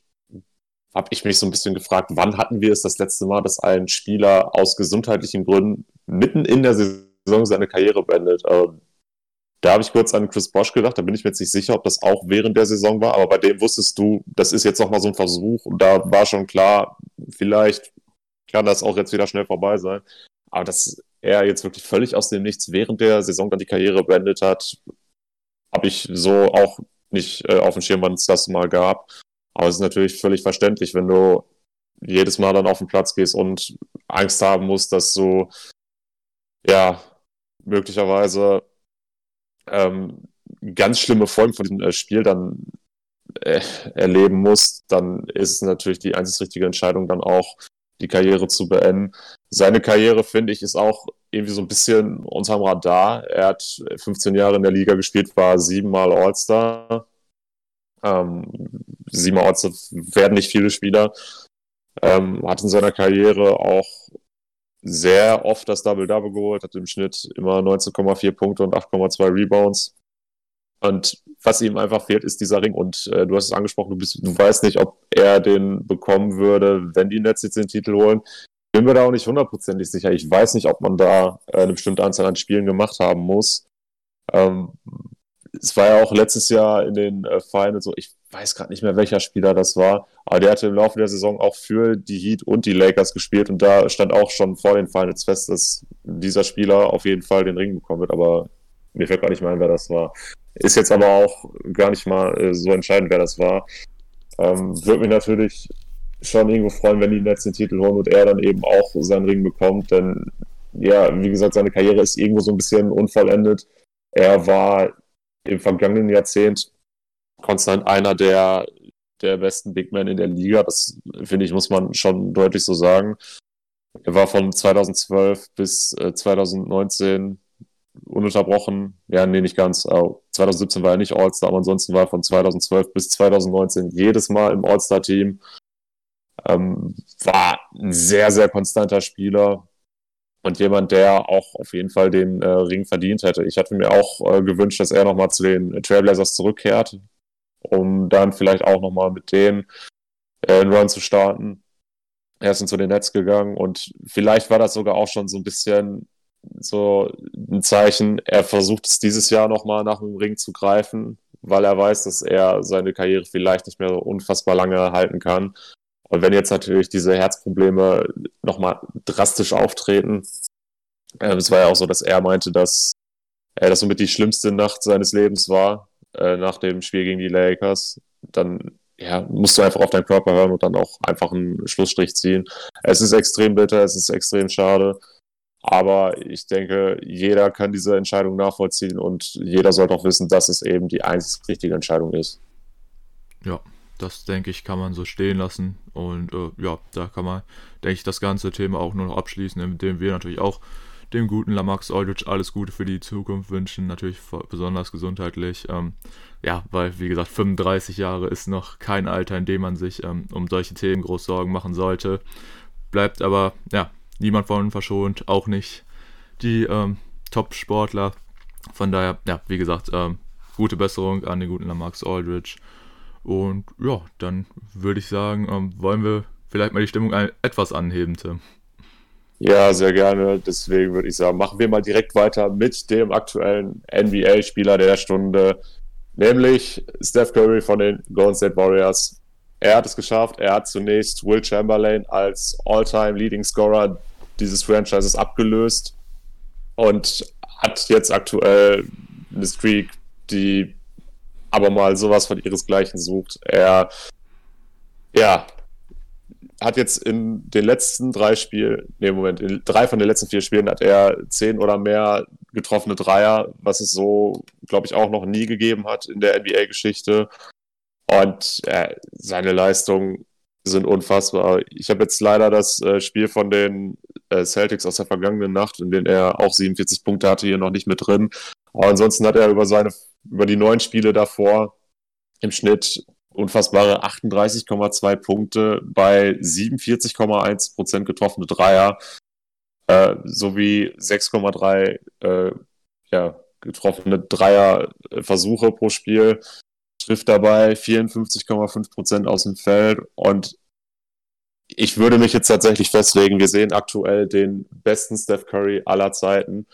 habe ich mich so ein bisschen gefragt, wann hatten wir es das letzte Mal, dass ein Spieler aus gesundheitlichen Gründen mitten in der Saison seine Karriere beendet? Ähm, da habe ich kurz an Chris Bosch gedacht, da bin ich mir jetzt nicht sicher, ob das auch während der Saison war, aber bei dem wusstest du, das ist jetzt nochmal so ein Versuch und da war schon klar, vielleicht kann das auch jetzt wieder schnell vorbei sein. Aber dass er jetzt wirklich völlig aus dem Nichts während der Saison dann die Karriere beendet hat, habe ich so auch nicht äh, auf dem Schirm, wann es das mal gab. Aber es ist natürlich völlig verständlich, wenn du jedes Mal dann auf den Platz gehst und Angst haben musst, dass du ja möglicherweise ähm, ganz schlimme Folgen von diesem äh, Spiel dann äh, erleben musst, dann ist es natürlich die einzig richtige Entscheidung, dann auch die Karriere zu beenden. Seine Karriere, finde ich, ist auch irgendwie so ein bisschen unterm Radar. Er hat 15 Jahre in der Liga gespielt, war siebenmal All-Star, ähm, sieben Orts werden nicht viele Spieler. Ähm, hat in seiner Karriere auch sehr oft das Double-Double geholt, hat im Schnitt immer 19,4 Punkte und 8,2 Rebounds. Und was ihm einfach fehlt, ist dieser Ring. Und äh, du hast es angesprochen, du, bist, du weißt nicht, ob er den bekommen würde, wenn die Nets jetzt den Titel holen. Bin mir da auch nicht hundertprozentig sicher. Ich weiß nicht, ob man da äh, eine bestimmte Anzahl an Spielen gemacht haben muss. Ähm, es war ja auch letztes Jahr in den äh, Finals so, ich weiß gerade nicht mehr, welcher Spieler das war, aber der hatte im Laufe der Saison auch für die Heat und die Lakers gespielt und da stand auch schon vor den Finals fest, dass dieser Spieler auf jeden Fall den Ring bekommen wird, aber mir fällt gar nicht mehr ein, wer das war. Ist jetzt aber auch gar nicht mal äh, so entscheidend, wer das war. Ähm, Würde mich natürlich schon irgendwo freuen, wenn die Nets den Titel holen und er dann eben auch seinen Ring bekommt, denn ja, wie gesagt, seine Karriere ist irgendwo so ein bisschen unvollendet. Er war im vergangenen Jahrzehnt konstant einer der, der besten Big Men in der Liga. Das finde ich, muss man schon deutlich so sagen. Er war von 2012 bis äh, 2019 ununterbrochen. Ja, nee, nicht ganz. Uh, 2017 war er nicht All-Star, aber ansonsten war er von 2012 bis 2019 jedes Mal im All-Star-Team. Ähm, war ein sehr, sehr konstanter Spieler und jemand, der auch auf jeden Fall den äh, Ring verdient hätte. Ich hatte mir auch äh, gewünscht, dass er nochmal zu den Trailblazers zurückkehrt, um dann vielleicht auch nochmal mit denen äh, einen Run zu starten. Er ist zu den Nets gegangen und vielleicht war das sogar auch schon so ein bisschen so ein Zeichen, er versucht es dieses Jahr nochmal nach dem Ring zu greifen, weil er weiß, dass er seine Karriere vielleicht nicht mehr so unfassbar lange halten kann. Und wenn jetzt natürlich diese Herzprobleme nochmal drastisch auftreten, äh, es war ja auch so, dass er meinte, dass äh, das somit die schlimmste Nacht seines Lebens war, äh, nach dem Spiel gegen die Lakers, dann ja, musst du einfach auf deinen Körper hören und dann auch einfach einen Schlussstrich ziehen. Es ist extrem bitter, es ist extrem schade. Aber ich denke, jeder kann diese Entscheidung nachvollziehen und jeder sollte auch wissen, dass es eben die einzig richtige Entscheidung ist. Ja, das denke ich, kann man so stehen lassen. Und äh, ja, da kann man, denke ich, das ganze Thema auch nur noch abschließen, indem wir natürlich auch dem guten Lamax Aldridge alles Gute für die Zukunft wünschen, natürlich besonders gesundheitlich. Ähm, ja, weil, wie gesagt, 35 Jahre ist noch kein Alter, in dem man sich ähm, um solche Themen groß Sorgen machen sollte. Bleibt aber, ja, niemand von verschont, auch nicht die ähm, Top-Sportler. Von daher, ja, wie gesagt, ähm, gute Besserung an den guten Lamax Aldridge. Und ja, dann würde ich sagen, ähm, wollen wir vielleicht mal die Stimmung ein, etwas anheben, Tim. Ja, sehr gerne. Deswegen würde ich sagen, machen wir mal direkt weiter mit dem aktuellen NBA-Spieler der Stunde, nämlich Steph Curry von den Golden State Warriors. Er hat es geschafft. Er hat zunächst Will Chamberlain als All-Time Leading Scorer dieses Franchises abgelöst und hat jetzt aktuell eine Streak, die aber mal sowas von ihresgleichen sucht. Er, ja, hat jetzt in den letzten drei Spielen, nee, Moment, in drei von den letzten vier Spielen hat er zehn oder mehr getroffene Dreier, was es so, glaube ich, auch noch nie gegeben hat in der NBA-Geschichte. Und äh, seine Leistungen sind unfassbar. Ich habe jetzt leider das äh, Spiel von den äh, Celtics aus der vergangenen Nacht, in dem er auch 47 Punkte hatte, hier noch nicht mit drin. Aber ansonsten hat er über seine über die neun Spiele davor im Schnitt unfassbare 38,2 Punkte bei 47,1 Prozent getroffene Dreier äh, sowie 6,3 äh, ja, getroffene Dreierversuche pro Spiel. Trifft dabei 54,5 Prozent aus dem Feld und ich würde mich jetzt tatsächlich festlegen, wir sehen aktuell den besten Steph Curry aller Zeiten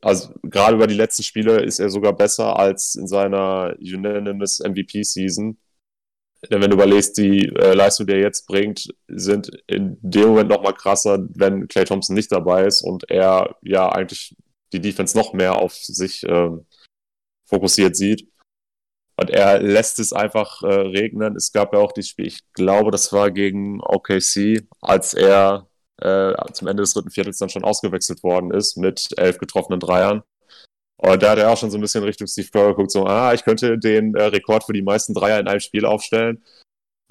also gerade über die letzten Spiele ist er sogar besser als in seiner Unanimous MVP-Season. Denn wenn du überlegst, die äh, Leistung, die er jetzt bringt, sind in dem Moment noch mal krasser, wenn Clay Thompson nicht dabei ist und er ja eigentlich die Defense noch mehr auf sich äh, fokussiert sieht. Und er lässt es einfach äh, regnen. Es gab ja auch das Spiel, ich glaube, das war gegen OKC, als er äh, zum Ende des dritten Viertels dann schon ausgewechselt worden ist mit elf getroffenen Dreiern. Und da hat er auch schon so ein bisschen Richtung Steve Kerr geguckt, so, ah, ich könnte den äh, Rekord für die meisten Dreier in einem Spiel aufstellen.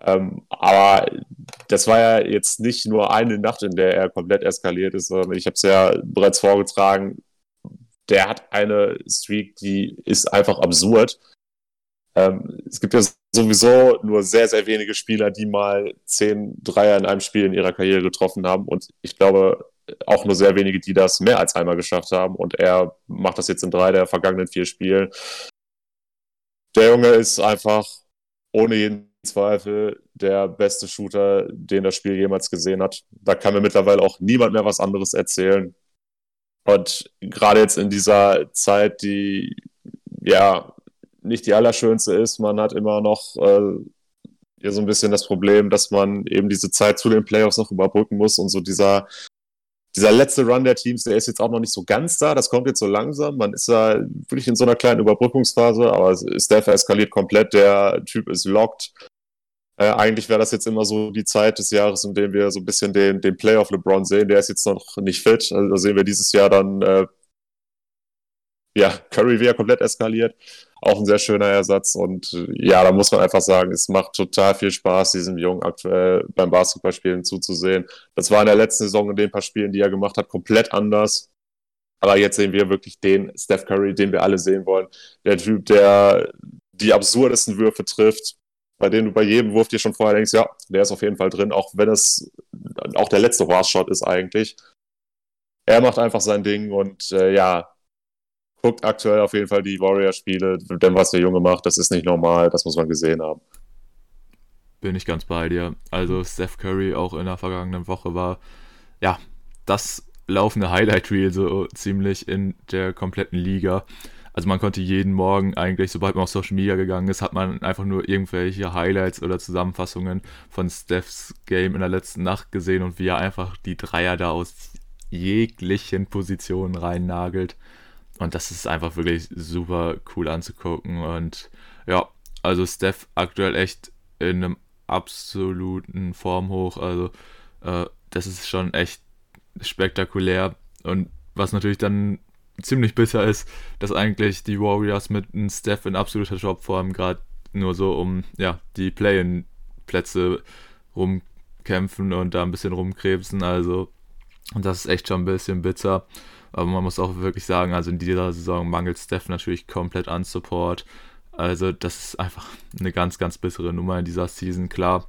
Ähm, aber das war ja jetzt nicht nur eine Nacht, in der er komplett eskaliert ist, sondern ich habe es ja bereits vorgetragen. Der hat eine Streak, die ist einfach absurd. Ähm, es gibt ja sowieso nur sehr, sehr wenige Spieler, die mal zehn Dreier in einem Spiel in ihrer Karriere getroffen haben. Und ich glaube auch nur sehr wenige, die das mehr als einmal geschafft haben. Und er macht das jetzt in drei der vergangenen vier Spielen. Der Junge ist einfach ohne jeden Zweifel der beste Shooter, den das Spiel jemals gesehen hat. Da kann mir mittlerweile auch niemand mehr was anderes erzählen. Und gerade jetzt in dieser Zeit, die ja nicht die allerschönste ist. Man hat immer noch äh, ja, so ein bisschen das Problem, dass man eben diese Zeit zu den Playoffs noch überbrücken muss und so dieser, dieser letzte Run der Teams, der ist jetzt auch noch nicht so ganz da. Das kommt jetzt so langsam. Man ist da wirklich in so einer kleinen Überbrückungsphase, aber Steph eskaliert komplett. Der Typ ist locked. Äh, eigentlich wäre das jetzt immer so die Zeit des Jahres, in dem wir so ein bisschen den, den Playoff LeBron sehen. Der ist jetzt noch nicht fit. Also sehen wir dieses Jahr dann, äh, ja, Curry wieder komplett eskaliert auch ein sehr schöner Ersatz. Und äh, ja, da muss man einfach sagen, es macht total viel Spaß, diesem Jungen aktuell beim Basketballspielen zuzusehen. Das war in der letzten Saison in den paar Spielen, die er gemacht hat, komplett anders. Aber jetzt sehen wir wirklich den Steph Curry, den wir alle sehen wollen. Der Typ, der die absurdesten Würfe trifft, bei denen du bei jedem Wurf dir schon vorher denkst, ja, der ist auf jeden Fall drin, auch wenn es auch der letzte Horse-Shot ist eigentlich. Er macht einfach sein Ding und äh, ja, guckt aktuell auf jeden Fall die Warrior-Spiele, denn was der Junge macht, das ist nicht normal, das muss man gesehen haben. Bin ich ganz bei dir. Also Steph Curry auch in der vergangenen Woche war, ja, das laufende Highlight-Reel so ziemlich in der kompletten Liga. Also man konnte jeden Morgen eigentlich, sobald man auf Social Media gegangen ist, hat man einfach nur irgendwelche Highlights oder Zusammenfassungen von Stephs Game in der letzten Nacht gesehen und wie er einfach die Dreier da aus jeglichen Positionen rein nagelt. Und das ist einfach wirklich super cool anzugucken. Und ja, also Steph aktuell echt in einem absoluten Formhoch. Also äh, das ist schon echt spektakulär. Und was natürlich dann ziemlich bitter ist, dass eigentlich die Warriors mit einem Steph in absoluter Topform gerade nur so um ja, die Play-in Plätze rumkämpfen und da ein bisschen rumkrebsen. Also, das ist echt schon ein bisschen bitter. Aber man muss auch wirklich sagen, also in dieser Saison mangelt Steph natürlich komplett an Support. Also, das ist einfach eine ganz, ganz bittere Nummer in dieser Season. Klar,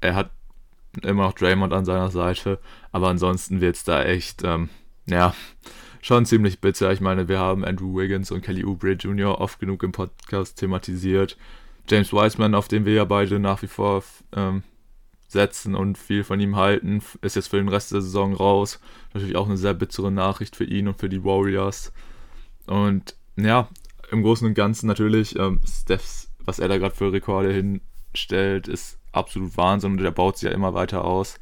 er hat immer noch Draymond an seiner Seite, aber ansonsten wird es da echt, ähm, ja, schon ziemlich bitter. Ich meine, wir haben Andrew Wiggins und Kelly Oubre Jr. oft genug im Podcast thematisiert. James Wiseman, auf den wir ja beide nach wie vor ähm, setzen und viel von ihm halten, ist jetzt für den Rest der Saison raus. Natürlich auch eine sehr bittere Nachricht für ihn und für die Warriors. Und ja, im Großen und Ganzen natürlich, ähm, Stephs, was er da gerade für Rekorde hinstellt, ist absolut Wahnsinn und er baut sie ja immer weiter aus.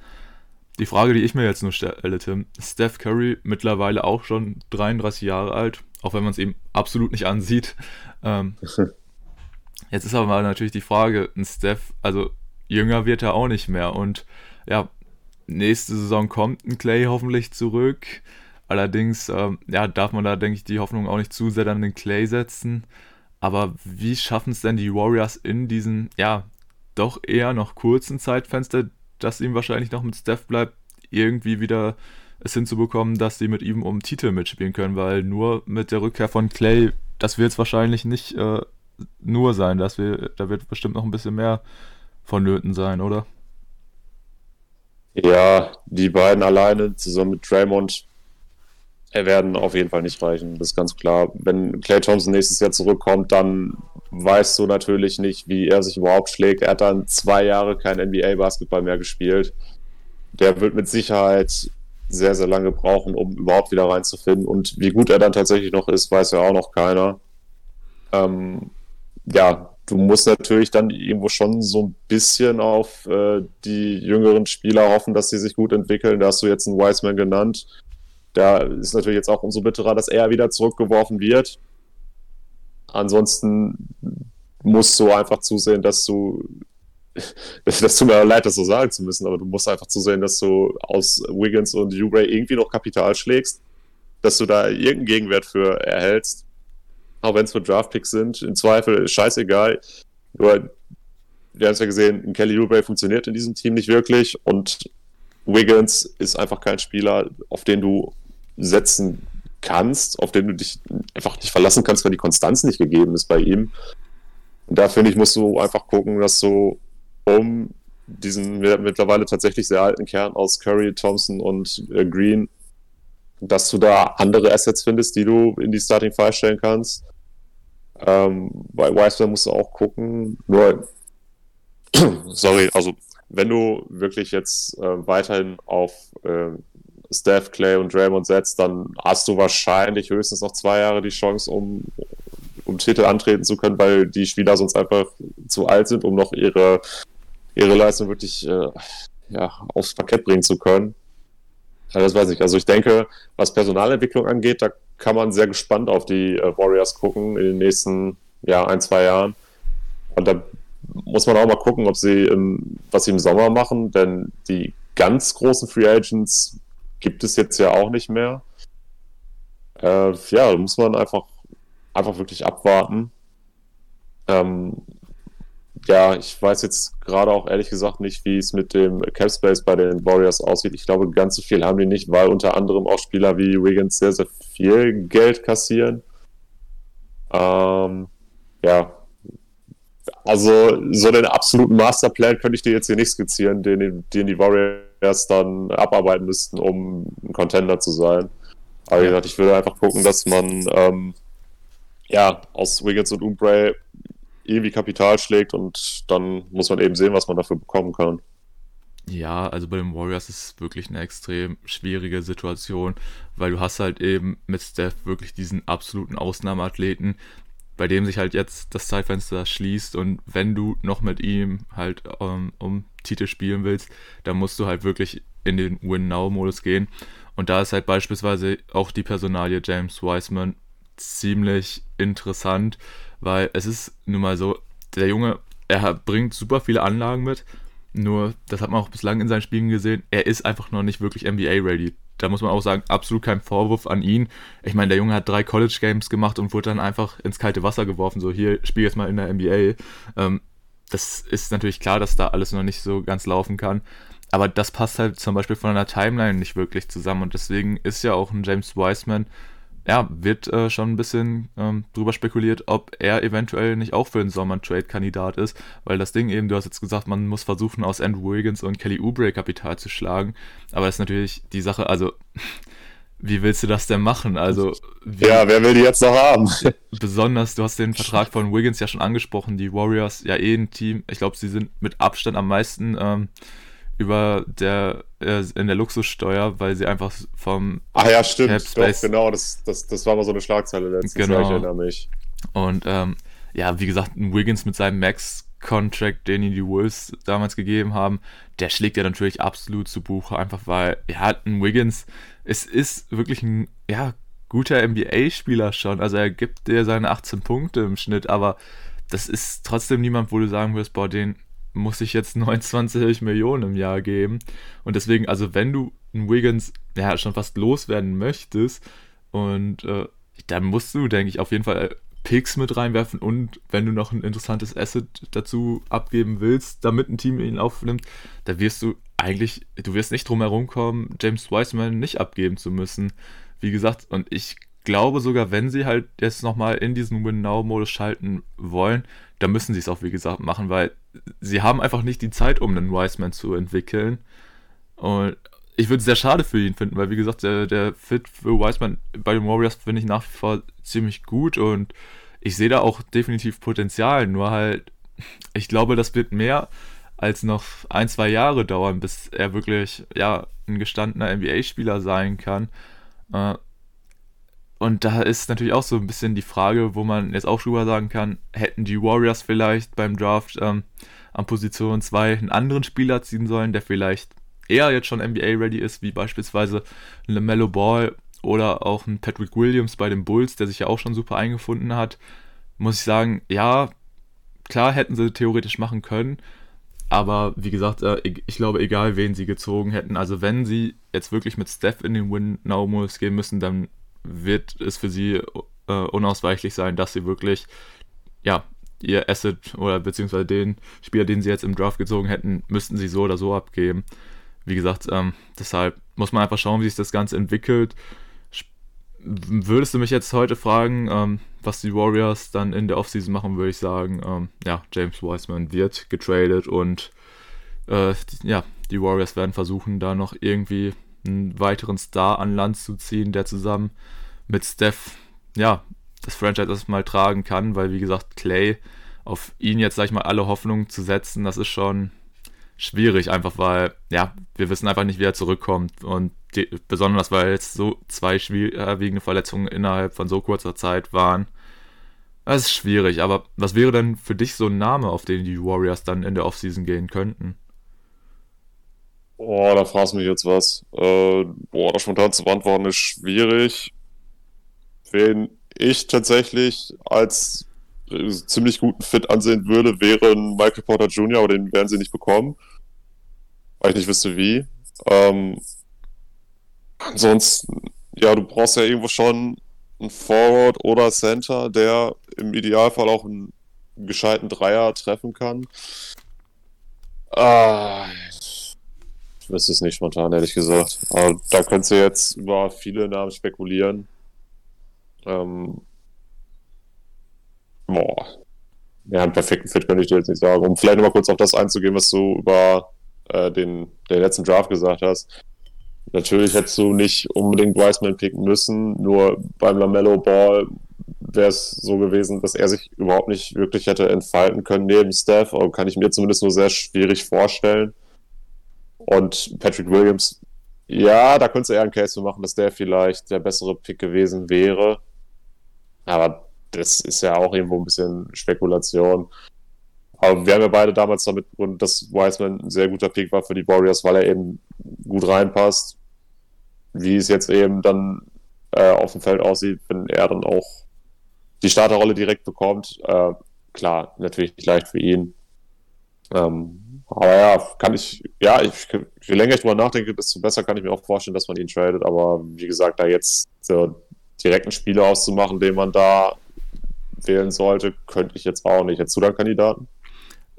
Die Frage, die ich mir jetzt nur stelle, Tim, Steph Curry mittlerweile auch schon 33 Jahre alt, auch wenn man es ihm absolut nicht ansieht. Ähm, jetzt ist aber natürlich die Frage, ein Steph, also jünger wird er auch nicht mehr und ja, nächste Saison kommt ein Clay hoffentlich zurück. Allerdings, ähm, ja, darf man da, denke ich, die Hoffnung auch nicht zu sehr an den Clay setzen. Aber wie schaffen es denn die Warriors in diesem, ja, doch eher noch kurzen Zeitfenster, das ihm wahrscheinlich noch mit Steph bleibt, irgendwie wieder es hinzubekommen, dass sie mit ihm um Titel mitspielen können, weil nur mit der Rückkehr von Clay, das wird es wahrscheinlich nicht äh, nur sein, dass wir, da wird bestimmt noch ein bisschen mehr vonnöten sein, oder? Ja, die beiden alleine zusammen mit Draymond werden auf jeden Fall nicht reichen. Das ist ganz klar. Wenn Clay Thompson nächstes Jahr zurückkommt, dann weißt du natürlich nicht, wie er sich überhaupt schlägt. Er hat dann zwei Jahre kein NBA-Basketball mehr gespielt. Der wird mit Sicherheit sehr, sehr lange brauchen, um überhaupt wieder reinzufinden. Und wie gut er dann tatsächlich noch ist, weiß ja auch noch keiner. Ähm, ja, du musst natürlich dann irgendwo schon so ein bisschen auf äh, die jüngeren Spieler hoffen, dass sie sich gut entwickeln. Da hast du jetzt einen Wiseman genannt. Da ist natürlich jetzt auch umso bitterer, dass er wieder zurückgeworfen wird. Ansonsten musst du einfach zusehen, dass du, das tut mir leid, das so sagen zu müssen, aber du musst einfach zusehen, dass du aus Wiggins und Uray irgendwie noch Kapital schlägst, dass du da irgendeinen Gegenwert für erhältst auch wenn es für Draftpicks sind, im Zweifel scheißegal. Nur, wir haben es ja gesehen, Kelly Oubre funktioniert in diesem Team nicht wirklich und Wiggins ist einfach kein Spieler, auf den du setzen kannst, auf den du dich einfach nicht verlassen kannst, weil die Konstanz nicht gegeben ist bei ihm. Und da finde ich, musst du einfach gucken, dass du um diesen mittlerweile tatsächlich sehr alten Kern aus Curry, Thompson und äh, Green, dass du da andere Assets findest, die du in die Starting Five stellen kannst. Ähm, bei Wiseman musst du auch gucken. Nur, sorry, also wenn du wirklich jetzt äh, weiterhin auf äh, Steph, Clay und Draymond setzt, dann hast du wahrscheinlich höchstens noch zwei Jahre die Chance, um, um Titel antreten zu können, weil die Spieler sonst einfach zu alt sind, um noch ihre, ihre Leistung wirklich äh, ja, aufs Parkett bringen zu können. Ja, das weiß ich. Also ich denke, was Personalentwicklung angeht, da kann man sehr gespannt auf die äh, Warriors gucken in den nächsten ja, ein, zwei Jahren. Und da muss man auch mal gucken, ob sie im, was sie im Sommer machen, denn die ganz großen Free Agents gibt es jetzt ja auch nicht mehr. Äh, ja, da muss man einfach, einfach wirklich abwarten. Ähm, ja, ich weiß jetzt gerade auch ehrlich gesagt nicht, wie es mit dem Cap Space bei den Warriors aussieht. Ich glaube, ganz so viel haben die nicht, weil unter anderem auch Spieler wie Wiggins sehr, sehr viel Geld kassieren. Ähm, ja, also so den absoluten Masterplan könnte ich dir jetzt hier nicht skizzieren, den, den die Warriors dann abarbeiten müssten, um ein Contender zu sein. Aber wie gesagt, ich würde einfach gucken, dass man ähm, ja aus Wiggins und Umbre irgendwie Kapital schlägt und dann muss man eben sehen, was man dafür bekommen kann. Ja, also bei den Warriors ist es wirklich eine extrem schwierige Situation, weil du hast halt eben mit Steph wirklich diesen absoluten Ausnahmeathleten, bei dem sich halt jetzt das Zeitfenster schließt und wenn du noch mit ihm halt ähm, um Titel spielen willst, dann musst du halt wirklich in den Win-Now-Modus gehen. Und da ist halt beispielsweise auch die Personalie James Wiseman ziemlich interessant, weil es ist nun mal so, der Junge, er bringt super viele Anlagen mit, nur, das hat man auch bislang in seinen Spielen gesehen, er ist einfach noch nicht wirklich NBA-ready. Da muss man auch sagen, absolut kein Vorwurf an ihn. Ich meine, der Junge hat drei College-Games gemacht und wurde dann einfach ins kalte Wasser geworfen. So, hier, spiel jetzt mal in der NBA. Ähm, das ist natürlich klar, dass da alles noch nicht so ganz laufen kann. Aber das passt halt zum Beispiel von einer Timeline nicht wirklich zusammen. Und deswegen ist ja auch ein James Wiseman, ja, wird äh, schon ein bisschen ähm, drüber spekuliert, ob er eventuell nicht auch für den Sommer ein Trade-Kandidat ist. Weil das Ding eben, du hast jetzt gesagt, man muss versuchen, aus Andrew Wiggins und Kelly Oubre Kapital zu schlagen. Aber das ist natürlich die Sache, also wie willst du das denn machen? Also, wie, ja, wer will die jetzt noch haben? Besonders, du hast den Vertrag von Wiggins ja schon angesprochen, die Warriors ja eh ein Team. Ich glaube, sie sind mit Abstand am meisten ähm, über der äh, in der Luxussteuer, weil sie einfach vom Ach ja, stimmt, Doch, genau, das, das, das war mal so eine Schlagzeile letztens, genau. ich erinnere mich. Und ähm, ja, wie gesagt, ein Wiggins mit seinem Max Contract, den ihn die Wolves damals gegeben haben, der schlägt ja natürlich absolut zu Buche, einfach weil, ja, ein Wiggins, es ist wirklich ein, ja, guter NBA-Spieler schon, also er gibt dir seine 18 Punkte im Schnitt, aber das ist trotzdem niemand, wo du sagen wirst, boah, den muss ich jetzt 29 Millionen im Jahr geben. Und deswegen, also wenn du einen Wiggins ja schon fast loswerden möchtest, und äh, dann musst du, denke ich, auf jeden Fall Picks mit reinwerfen und wenn du noch ein interessantes Asset dazu abgeben willst, damit ein Team ihn aufnimmt, da wirst du eigentlich, du wirst nicht drum herum kommen, James Wiseman nicht abgeben zu müssen. Wie gesagt, und ich glaube sogar, wenn sie halt jetzt nochmal in diesen Win-Now-Modus schalten wollen, dann müssen sie es auch, wie gesagt, machen, weil sie haben einfach nicht die Zeit, um einen Wiseman zu entwickeln. Und ich würde es sehr schade für ihn finden, weil wie gesagt, der, der Fit für Wiseman bei den Warriors finde ich nach wie vor ziemlich gut und ich sehe da auch definitiv Potenzial. Nur halt, ich glaube, das wird mehr als noch ein, zwei Jahre dauern, bis er wirklich ja, ein gestandener NBA-Spieler sein kann. Äh, und da ist natürlich auch so ein bisschen die Frage, wo man jetzt auch drüber sagen kann, hätten die Warriors vielleicht beim Draft ähm, an Position 2 einen anderen Spieler ziehen sollen, der vielleicht eher jetzt schon NBA-ready ist, wie beispielsweise LaMelo Ball oder auch ein Patrick Williams bei den Bulls, der sich ja auch schon super eingefunden hat, muss ich sagen, ja, klar hätten sie theoretisch machen können, aber wie gesagt, äh, ich glaube, egal wen sie gezogen hätten, also wenn sie jetzt wirklich mit Steph in den Win-Now-Modus gehen müssen, dann wird es für sie äh, unausweichlich sein, dass sie wirklich, ja, ihr Asset oder beziehungsweise den Spieler, den sie jetzt im Draft gezogen hätten, müssten sie so oder so abgeben wie gesagt, ähm, deshalb muss man einfach schauen, wie sich das Ganze entwickelt. Würdest du mich jetzt heute fragen, ähm, was die Warriors dann in der Offseason machen, würde ich sagen, ähm, ja, James Wiseman wird getradet und äh, ja, die Warriors werden versuchen, da noch irgendwie einen weiteren Star an Land zu ziehen, der zusammen mit Steph, ja, das Franchise erstmal tragen kann, weil wie gesagt, Clay auf ihn jetzt, sag ich mal, alle Hoffnungen zu setzen, das ist schon schwierig, einfach weil, ja, wir wissen einfach nicht, wie er zurückkommt. Und die, besonders, weil jetzt so zwei schwerwiegende Verletzungen innerhalb von so kurzer Zeit waren. Das ist schwierig, aber was wäre denn für dich so ein Name, auf den die Warriors dann in der Offseason gehen könnten? Boah, da fragst du mich jetzt was. Äh, boah, das spontan zu beantworten ist schwierig. Wen ich tatsächlich als ziemlich guten Fit ansehen würde, wäre ein Michael Porter Jr., aber den werden sie nicht bekommen. Weil ich nicht wüsste wie. Ähm, ansonsten, ja, du brauchst ja irgendwo schon einen Forward oder Center, der im Idealfall auch einen gescheiten Dreier treffen kann. Ah, wüsste es nicht spontan, ehrlich gesagt. Aber da könntest du jetzt über viele Namen spekulieren. Ähm, boah. Ja, einen perfekten Fit könnte ich dir jetzt nicht sagen. Um vielleicht nochmal kurz auf das einzugehen, was du über äh, den, den letzten Draft gesagt hast. Natürlich hättest du nicht unbedingt Wiseman picken müssen, nur beim Lamello Ball wäre es so gewesen, dass er sich überhaupt nicht wirklich hätte entfalten können neben Steph, aber kann ich mir zumindest nur sehr schwierig vorstellen. Und Patrick Williams, ja, da könntest du eher einen Case machen, dass der vielleicht der bessere Pick gewesen wäre. Aber das ist ja auch irgendwo ein bisschen Spekulation. Aber wir haben ja beide damals damit begründet, dass Wiseman ein sehr guter Pick war für die Warriors, weil er eben gut reinpasst. Wie es jetzt eben dann äh, auf dem Feld aussieht, wenn er dann auch die Starterrolle direkt bekommt. Äh, klar, natürlich nicht leicht für ihn. Ähm, aber ja, kann ich, ja, ich, je länger ich drüber nachdenke, desto besser kann ich mir auch vorstellen, dass man ihn tradet. Aber wie gesagt, da jetzt so direkt einen Spieler auszumachen, den man da wählen sollte, könnte ich jetzt auch nicht. Hättest du da einen Kandidaten?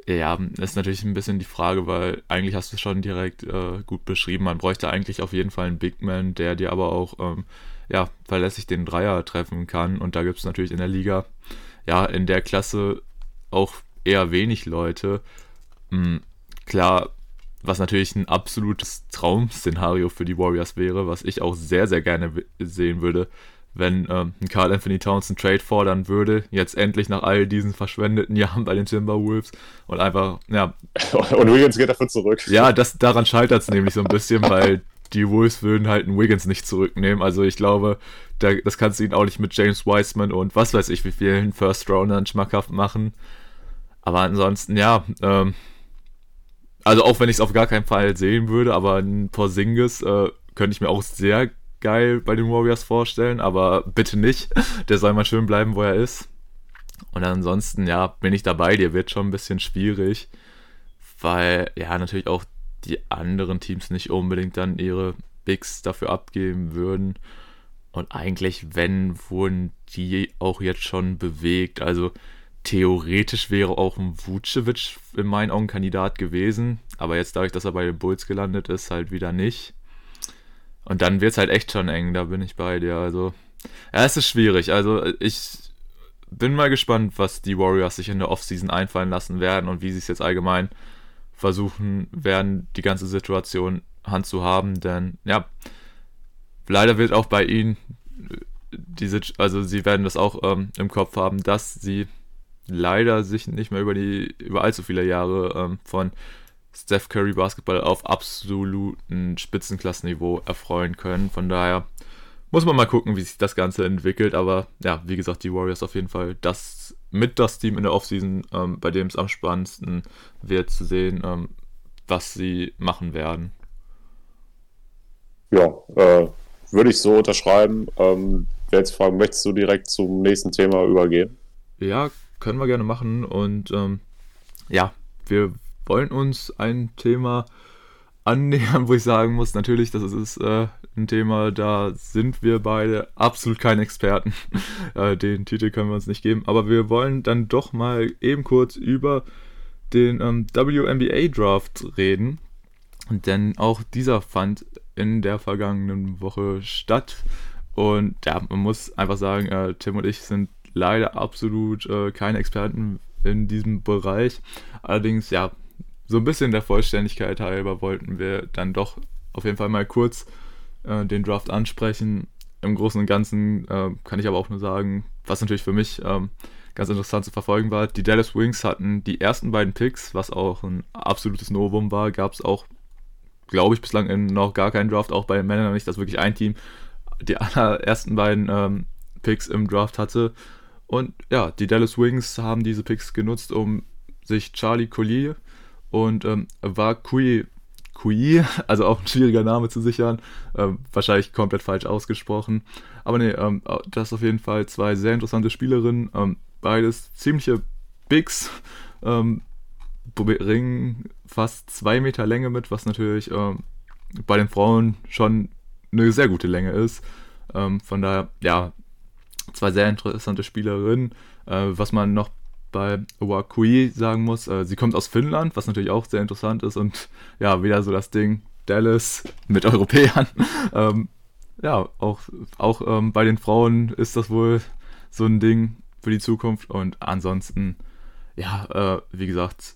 Ja, ist natürlich ein bisschen die Frage, weil eigentlich hast du es schon direkt äh, gut beschrieben. Man bräuchte eigentlich auf jeden Fall einen Big Man, der dir aber auch ähm, ja, verlässlich den Dreier treffen kann. Und da gibt es natürlich in der Liga, ja, in der Klasse auch eher wenig Leute. Mhm, klar, was natürlich ein absolutes Traum-Szenario für die Warriors wäre, was ich auch sehr, sehr gerne sehen würde, wenn ähm, Carl Anthony Towns einen Trade fordern würde, jetzt endlich nach all diesen verschwendeten Jahren bei den Timberwolves und einfach, ja. Und Wiggins geht dafür zurück. Ja, das, daran scheitert es nämlich so ein bisschen, weil die Wolves würden halt einen Wiggins nicht zurücknehmen. Also ich glaube, da, das kannst du ihnen auch nicht mit James Wiseman und was weiß ich, wie vielen First-Roundern schmackhaft machen. Aber ansonsten, ja, ähm, also auch wenn ich es auf gar keinen Fall sehen würde, aber ein Porzingis äh, könnte ich mir auch sehr geil bei den Warriors vorstellen, aber bitte nicht. Der soll mal schön bleiben, wo er ist. Und ansonsten, ja, bin ich dabei, dir wird schon ein bisschen schwierig, weil ja natürlich auch die anderen Teams nicht unbedingt dann ihre Bigs dafür abgeben würden. Und eigentlich, wenn, wurden die auch jetzt schon bewegt. Also theoretisch wäre auch ein Vucevic in meinen Augen Kandidat gewesen. Aber jetzt dadurch, dass er bei den Bulls gelandet ist, halt wieder nicht. Und dann wird es halt echt schon eng, da bin ich bei dir. Also, ja, es ist schwierig. Also, ich bin mal gespannt, was die Warriors sich in der Offseason einfallen lassen werden und wie sie es jetzt allgemein versuchen werden, die ganze Situation Hand zu haben. Denn, ja, leider wird auch bei ihnen diese, also sie werden das auch ähm, im Kopf haben, dass sie leider sich nicht mehr über die über allzu viele Jahre ähm, von Steph Curry Basketball auf absoluten Spitzenklassenniveau erfreuen können. Von daher muss man mal gucken, wie sich das Ganze entwickelt. Aber ja, wie gesagt, die Warriors auf jeden Fall das mit das Team in der Offseason, ähm, bei dem es am spannendsten wird zu sehen, ähm, was sie machen werden. Ja, äh, würde ich so unterschreiben. Ähm, jetzt fragen, möchtest du direkt zum nächsten Thema übergehen? Ja, können wir gerne machen. Und ähm, ja, wir wollen uns ein Thema annähern, wo ich sagen muss, natürlich, das ist äh, ein Thema, da sind wir beide absolut keine Experten. äh, den Titel können wir uns nicht geben, aber wir wollen dann doch mal eben kurz über den ähm, WNBA Draft reden. Denn auch dieser fand in der vergangenen Woche statt. Und ja, man muss einfach sagen, äh, Tim und ich sind leider absolut äh, keine Experten in diesem Bereich. Allerdings, ja, so ein bisschen der Vollständigkeit halber wollten wir dann doch auf jeden Fall mal kurz äh, den Draft ansprechen. Im Großen und Ganzen äh, kann ich aber auch nur sagen, was natürlich für mich ähm, ganz interessant zu verfolgen war. Die Dallas Wings hatten die ersten beiden Picks, was auch ein absolutes Novum war. Gab es auch, glaube ich, bislang in noch gar keinen Draft, auch bei den Männern nicht, dass wirklich ein Team die allerersten beiden ähm, Picks im Draft hatte. Und ja, die Dallas Wings haben diese Picks genutzt, um sich Charlie Collier und ähm, war Kui, Kui, also auch ein schwieriger Name zu sichern, ähm, wahrscheinlich komplett falsch ausgesprochen. Aber nee, ähm, das auf jeden Fall zwei sehr interessante Spielerinnen, ähm, beides ziemliche Bigs, ähm, bringen fast zwei Meter Länge mit, was natürlich ähm, bei den Frauen schon eine sehr gute Länge ist. Ähm, von daher, ja, zwei sehr interessante Spielerinnen. Äh, was man noch bei Wakui sagen muss, äh, sie kommt aus Finnland, was natürlich auch sehr interessant ist und ja, wieder so das Ding Dallas mit Europäern. ähm, ja, auch, auch ähm, bei den Frauen ist das wohl so ein Ding für die Zukunft und ansonsten, ja, äh, wie gesagt,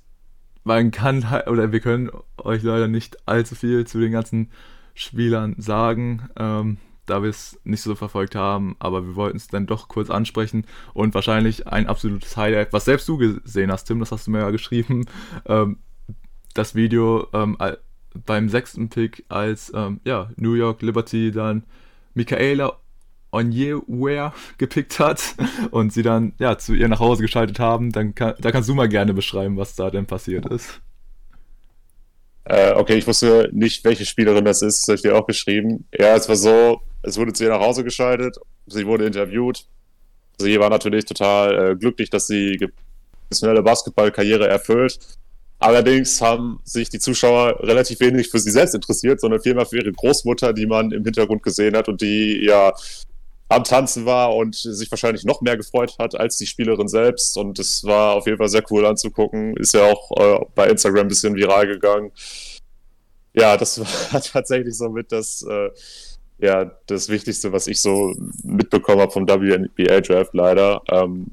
man kann oder wir können euch leider nicht allzu viel zu den ganzen Spielern sagen. Ähm, da wir es nicht so verfolgt haben, aber wir wollten es dann doch kurz ansprechen und wahrscheinlich ein absolutes Highlight, was selbst du gesehen hast, Tim, das hast du mir ja geschrieben, ähm, das Video ähm, beim sechsten Pick, als ähm, ja, New York Liberty dann Michaela Onyeware gepickt hat und sie dann ja zu ihr nach Hause geschaltet haben, dann kann, da kannst du mal gerne beschreiben, was da denn passiert ist. Äh, okay, ich wusste nicht, welche Spielerin das ist, das habe ich dir auch geschrieben. Ja, es war so, es wurde zu ihr nach Hause geschaltet, sie wurde interviewt. Sie war natürlich total äh, glücklich, dass sie professionelle Basketballkarriere erfüllt. Allerdings haben sich die Zuschauer relativ wenig für sie selbst interessiert, sondern vielmehr für ihre Großmutter, die man im Hintergrund gesehen hat und die ja am Tanzen war und sich wahrscheinlich noch mehr gefreut hat als die Spielerin selbst. Und es war auf jeden Fall sehr cool anzugucken. Ist ja auch äh, bei Instagram ein bisschen viral gegangen. Ja, das war tatsächlich so mit das, äh, ja, das Wichtigste, was ich so mitbekommen habe vom WNBA Draft leider. Ähm,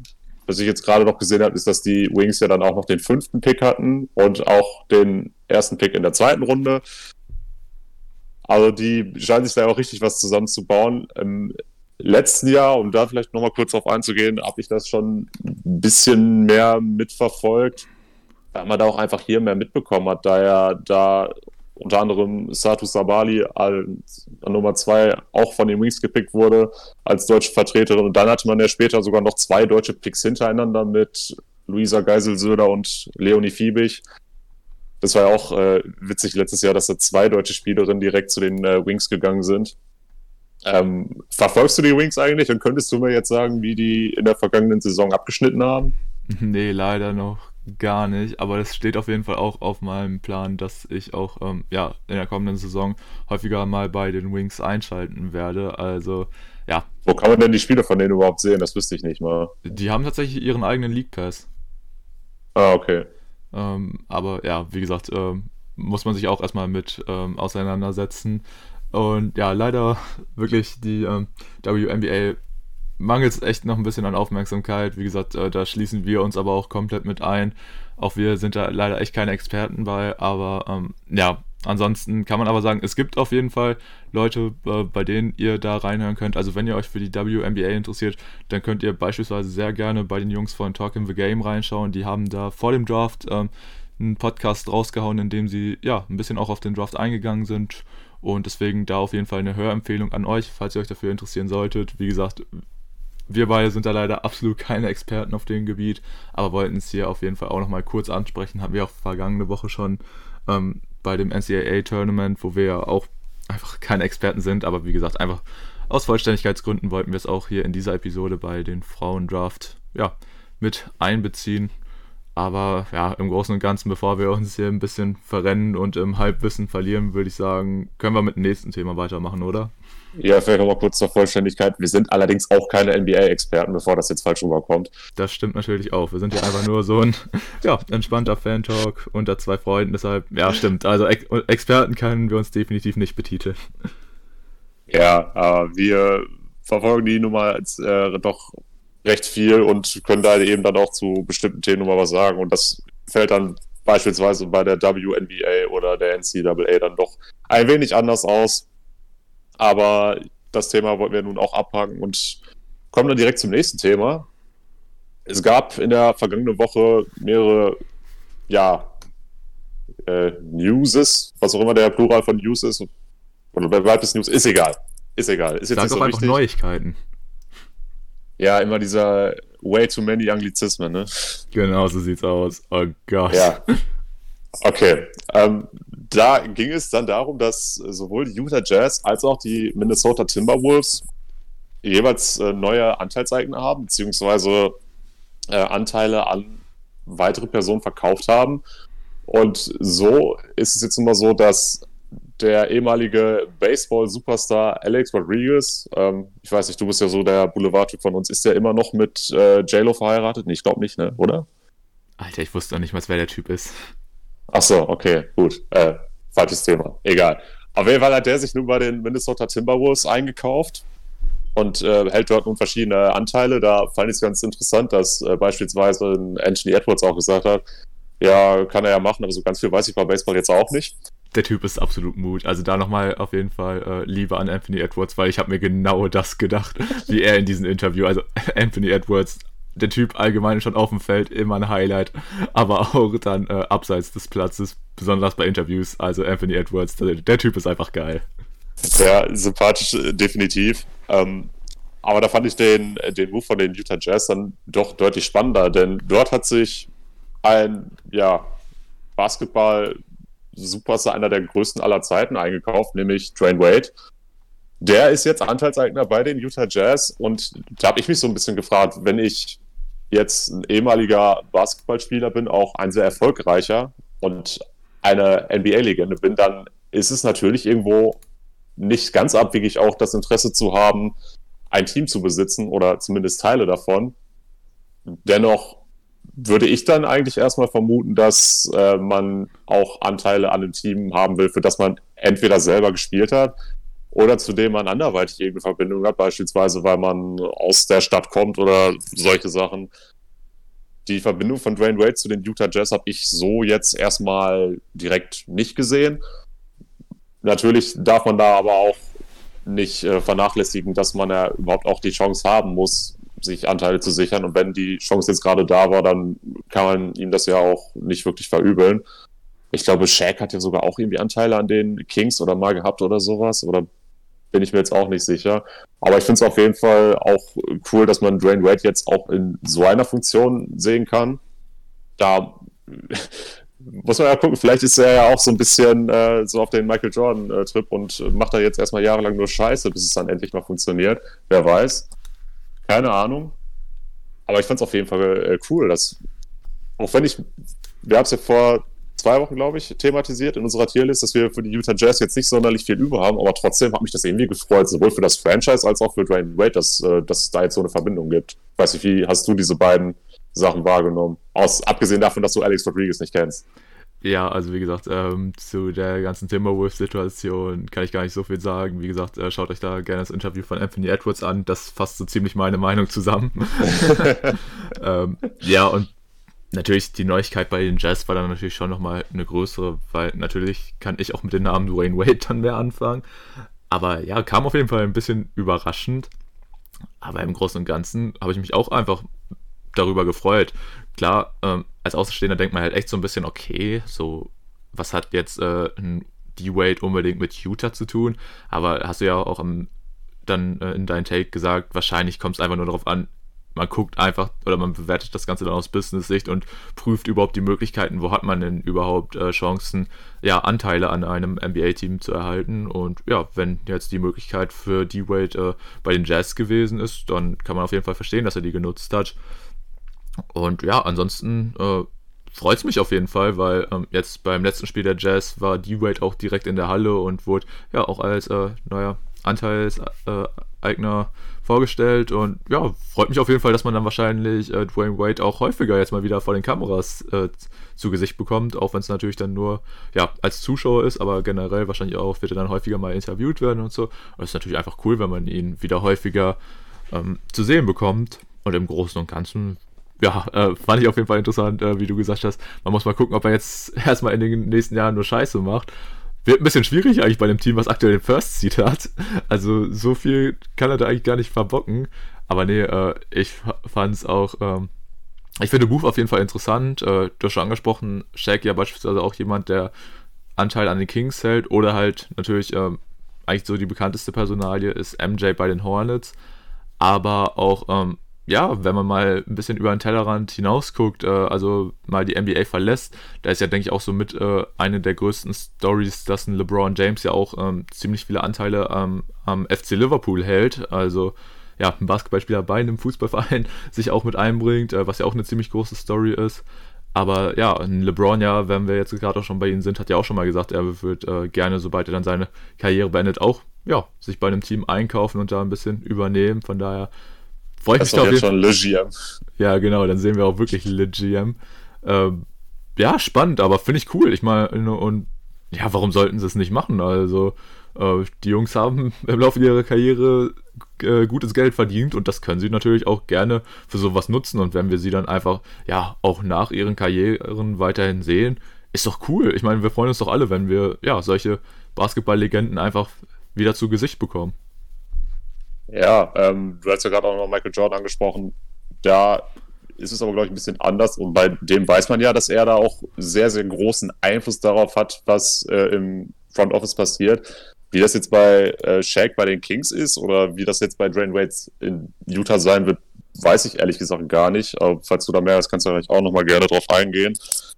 was ich jetzt gerade noch gesehen habe, ist, dass die Wings ja dann auch noch den fünften Pick hatten und auch den ersten Pick in der zweiten Runde. Also die scheinen sich da auch richtig was zusammenzubauen. Im letzten Jahr, um da vielleicht nochmal kurz drauf einzugehen, habe ich das schon ein bisschen mehr mitverfolgt, weil man da auch einfach hier mehr mitbekommen hat, da ja da unter anderem Satu Sabali als Nummer zwei auch von den Wings gepickt wurde als deutsche Vertreterin. Und dann hatte man ja später sogar noch zwei deutsche Picks hintereinander mit Luisa Geisel-Söder und Leonie Fiebig. Das war ja auch äh, witzig letztes Jahr, dass da zwei deutsche Spielerinnen direkt zu den äh, Wings gegangen sind. Ähm, verfolgst du die Wings eigentlich und könntest du mir jetzt sagen, wie die in der vergangenen Saison abgeschnitten haben? Nee, leider noch gar nicht, aber das steht auf jeden Fall auch auf meinem Plan, dass ich auch ähm, ja, in der kommenden Saison häufiger mal bei den Wings einschalten werde. Also ja. Wo kann man denn die Spiele von denen überhaupt sehen? Das wüsste ich nicht mal. Die haben tatsächlich ihren eigenen League Pass. Ah, okay. Ähm, aber ja, wie gesagt, ähm, muss man sich auch erstmal mit ähm, auseinandersetzen. Und ja, leider wirklich die ähm, WNBA mangelt es echt noch ein bisschen an Aufmerksamkeit. Wie gesagt, äh, da schließen wir uns aber auch komplett mit ein. Auch wir sind da leider echt keine Experten bei, aber ähm, ja, ansonsten kann man aber sagen, es gibt auf jeden Fall Leute, äh, bei denen ihr da reinhören könnt. Also wenn ihr euch für die WNBA interessiert, dann könnt ihr beispielsweise sehr gerne bei den Jungs von Talk in the Game reinschauen. Die haben da vor dem Draft ähm, einen Podcast rausgehauen, in dem sie ja ein bisschen auch auf den Draft eingegangen sind. Und deswegen da auf jeden Fall eine Hörempfehlung an euch, falls ihr euch dafür interessieren solltet. Wie gesagt, wir beide sind da leider absolut keine Experten auf dem Gebiet, aber wollten es hier auf jeden Fall auch nochmal kurz ansprechen. Haben wir auch vergangene Woche schon ähm, bei dem NCAA-Tournament, wo wir ja auch einfach keine Experten sind, aber wie gesagt, einfach aus Vollständigkeitsgründen wollten wir es auch hier in dieser Episode bei den Frauendraft ja, mit einbeziehen. Aber ja, im Großen und Ganzen, bevor wir uns hier ein bisschen verrennen und im Halbwissen verlieren, würde ich sagen, können wir mit dem nächsten Thema weitermachen, oder? Ja, vielleicht nochmal kurz zur Vollständigkeit. Wir sind allerdings auch keine NBA-Experten, bevor das jetzt falsch rüberkommt. Das stimmt natürlich auch. Wir sind ja einfach nur so ein ja, entspannter Fan-Talk unter zwei Freunden. Deshalb, ja, stimmt. Also Ex Experten können wir uns definitiv nicht betiteln. Ja, äh, wir verfolgen die Nummer als, äh, doch recht viel und können da eben dann auch zu bestimmten Themen nochmal was sagen. Und das fällt dann beispielsweise bei der WNBA oder der NCAA dann doch ein wenig anders aus. Aber das Thema wollten wir nun auch abhaken und kommen dann direkt zum nächsten Thema. Es gab in der vergangenen Woche mehrere, ja, äh, Newses, was auch immer der Plural von News ist. Oder bei Weibes News, ist egal. Ist egal. Ist jetzt Sag nicht so einfach wichtig. Neuigkeiten. Ja, immer dieser way too many Anglizismen, ne? Genau, so sieht's aus. Oh Gott. Ja. Okay. Ähm, da ging es dann darum, dass sowohl die Utah Jazz als auch die Minnesota Timberwolves jeweils äh, neue Anteilseigner haben, beziehungsweise äh, Anteile an weitere Personen verkauft haben. Und so ist es jetzt immer so, dass der ehemalige Baseball-Superstar Alex Rodriguez, ähm, ich weiß nicht, du bist ja so der Boulevardtyp von uns, ist der immer noch mit äh, JLo verheiratet? Nee, ich glaube nicht, ne? oder? Alter, ich wusste doch nicht mal, wer der Typ ist. Ach so, okay, gut. Äh, falsches Thema. Egal. Auf jeden Fall hat der sich nun bei den Minnesota Timberwolves eingekauft und äh, hält dort nun verschiedene Anteile. Da fand ich es ganz interessant, dass äh, beispielsweise Anthony Edwards auch gesagt hat, ja, kann er ja machen, aber so ganz viel weiß ich bei Baseball jetzt auch nicht. Der Typ ist absolut Mut. Also da nochmal auf jeden Fall äh, Liebe an Anthony Edwards, weil ich habe mir genau das gedacht, wie er in diesem Interview, also Anthony Edwards der Typ allgemein schon auf dem Feld immer ein Highlight, aber auch dann äh, abseits des Platzes, besonders bei Interviews. Also Anthony Edwards, der, der Typ ist einfach geil. Sehr sympathisch, äh, definitiv. Ähm, aber da fand ich den, den Move von den Utah Jazz dann doch deutlich spannender, denn dort hat sich ein ja, Basketball-Superstar, einer der größten aller Zeiten, eingekauft, nämlich Dwayne Wade. Der ist jetzt Anteilseigner bei den Utah Jazz und da habe ich mich so ein bisschen gefragt, wenn ich jetzt ein ehemaliger Basketballspieler bin, auch ein sehr erfolgreicher und eine NBA-Legende bin, dann ist es natürlich irgendwo nicht ganz abwegig auch das Interesse zu haben, ein Team zu besitzen oder zumindest Teile davon. Dennoch würde ich dann eigentlich erstmal vermuten, dass äh, man auch Anteile an dem Team haben will, für das man entweder selber gespielt hat oder zu dem man anderweitig irgendeine Verbindung hat, beispielsweise weil man aus der Stadt kommt oder solche Sachen. Die Verbindung von Dwayne Wade zu den Utah Jazz habe ich so jetzt erstmal direkt nicht gesehen. Natürlich darf man da aber auch nicht äh, vernachlässigen, dass man ja überhaupt auch die Chance haben muss, sich Anteile zu sichern. Und wenn die Chance jetzt gerade da war, dann kann man ihm das ja auch nicht wirklich verübeln. Ich glaube, Shaq hat ja sogar auch irgendwie Anteile an den Kings oder mal gehabt oder sowas. Oder bin ich mir jetzt auch nicht sicher. Aber ich finde es auf jeden Fall auch cool, dass man Dwayne Wade jetzt auch in so einer Funktion sehen kann. Da muss man ja gucken, vielleicht ist er ja auch so ein bisschen äh, so auf den Michael Jordan-Trip und macht da jetzt erstmal jahrelang nur Scheiße, bis es dann endlich mal funktioniert. Wer weiß. Keine Ahnung. Aber ich fand es auf jeden Fall äh, cool, dass, auch wenn ich, wir haben es ja vor zwei Wochen, glaube ich, thematisiert in unserer Tierlist, dass wir für die Utah Jazz jetzt nicht sonderlich viel über haben, aber trotzdem hat mich das irgendwie gefreut, sowohl für das Franchise als auch für Dwayne Wade, dass, äh, dass es da jetzt so eine Verbindung gibt. Ich weiß nicht, wie hast du diese beiden Sachen wahrgenommen? Aus, abgesehen davon, dass du Alex Rodriguez nicht kennst. Ja, also wie gesagt, ähm, zu der ganzen Timberwolves-Situation kann ich gar nicht so viel sagen. Wie gesagt, äh, schaut euch da gerne das Interview von Anthony Edwards an. Das fasst so ziemlich meine Meinung zusammen. ähm, ja, und natürlich die Neuigkeit bei den Jazz war dann natürlich schon nochmal eine größere, weil natürlich kann ich auch mit dem Namen Dwayne Wade dann mehr anfangen. Aber ja, kam auf jeden Fall ein bisschen überraschend. Aber im Großen und Ganzen habe ich mich auch einfach darüber gefreut. Klar, ähm, als Außenstehender denkt man halt echt so ein bisschen, okay, so, was hat jetzt äh, ein D-Wade unbedingt mit Utah zu tun? Aber hast du ja auch am, dann äh, in deinem Take gesagt, wahrscheinlich kommt es einfach nur darauf an, man guckt einfach oder man bewertet das Ganze dann aus Business-Sicht und prüft überhaupt die Möglichkeiten, wo hat man denn überhaupt äh, Chancen, ja, Anteile an einem NBA-Team zu erhalten. Und ja, wenn jetzt die Möglichkeit für D-Wade äh, bei den Jazz gewesen ist, dann kann man auf jeden Fall verstehen, dass er die genutzt hat. Und ja, ansonsten äh, freut es mich auf jeden Fall, weil ähm, jetzt beim letzten Spiel der Jazz war D-Wade auch direkt in der Halle und wurde ja auch als äh, neuer Anteilseigner vorgestellt. Und ja, freut mich auf jeden Fall, dass man dann wahrscheinlich äh, Dwayne Wade auch häufiger jetzt mal wieder vor den Kameras äh, zu Gesicht bekommt, auch wenn es natürlich dann nur ja, als Zuschauer ist, aber generell wahrscheinlich auch wird er dann häufiger mal interviewt werden und so. Und es ist natürlich einfach cool, wenn man ihn wieder häufiger ähm, zu sehen bekommt. Und im Großen und Ganzen ja, äh, fand ich auf jeden Fall interessant, äh, wie du gesagt hast. Man muss mal gucken, ob er jetzt erstmal in den nächsten Jahren nur Scheiße macht. Wird ein bisschen schwierig eigentlich bei dem Team, was aktuell den First Seed hat. Also so viel kann er da eigentlich gar nicht verbocken. Aber nee, äh, ich fand es auch. Ähm, ich finde Move auf jeden Fall interessant. Äh, du hast schon angesprochen, Shaq ja beispielsweise auch jemand, der Anteil an den Kings hält. Oder halt natürlich ähm, eigentlich so die bekannteste Personalie ist MJ bei den Hornets. Aber auch ähm, ja, wenn man mal ein bisschen über den Tellerrand hinausguckt, äh, also mal die NBA verlässt, da ist ja, denke ich, auch so mit äh, eine der größten Stories, dass ein LeBron James ja auch ähm, ziemlich viele Anteile ähm, am FC Liverpool hält. Also ja, ein Basketballspieler bei einem Fußballverein sich auch mit einbringt, äh, was ja auch eine ziemlich große Story ist. Aber ja, ein LeBron, ja, wenn wir jetzt gerade auch schon bei ihm sind, hat ja auch schon mal gesagt, er wird äh, gerne, sobald er dann seine Karriere beendet, auch ja, sich bei einem Team einkaufen und da ein bisschen übernehmen. Von daher Freue ich mich doch jetzt schon Le GM. Ja, genau, dann sehen wir auch wirklich Le GM. Ähm, ja, spannend, aber finde ich cool. Ich meine, und ja, warum sollten sie es nicht machen? Also, äh, die Jungs haben im Laufe ihrer Karriere äh, gutes Geld verdient und das können sie natürlich auch gerne für sowas nutzen. Und wenn wir sie dann einfach, ja, auch nach ihren Karrieren weiterhin sehen, ist doch cool. Ich meine, wir freuen uns doch alle, wenn wir, ja, solche Basketball-Legenden einfach wieder zu Gesicht bekommen. Ja, ähm, du hast ja gerade auch noch Michael Jordan angesprochen. Da ist es aber, glaube ich, ein bisschen anders. Und bei dem weiß man ja, dass er da auch sehr, sehr großen Einfluss darauf hat, was äh, im Front Office passiert. Wie das jetzt bei äh, Shaq bei den Kings ist oder wie das jetzt bei Drain Waits in Utah sein wird, weiß ich ehrlich gesagt gar nicht. Aber falls du da mehr hast, kannst du vielleicht auch nochmal gerne drauf eingehen.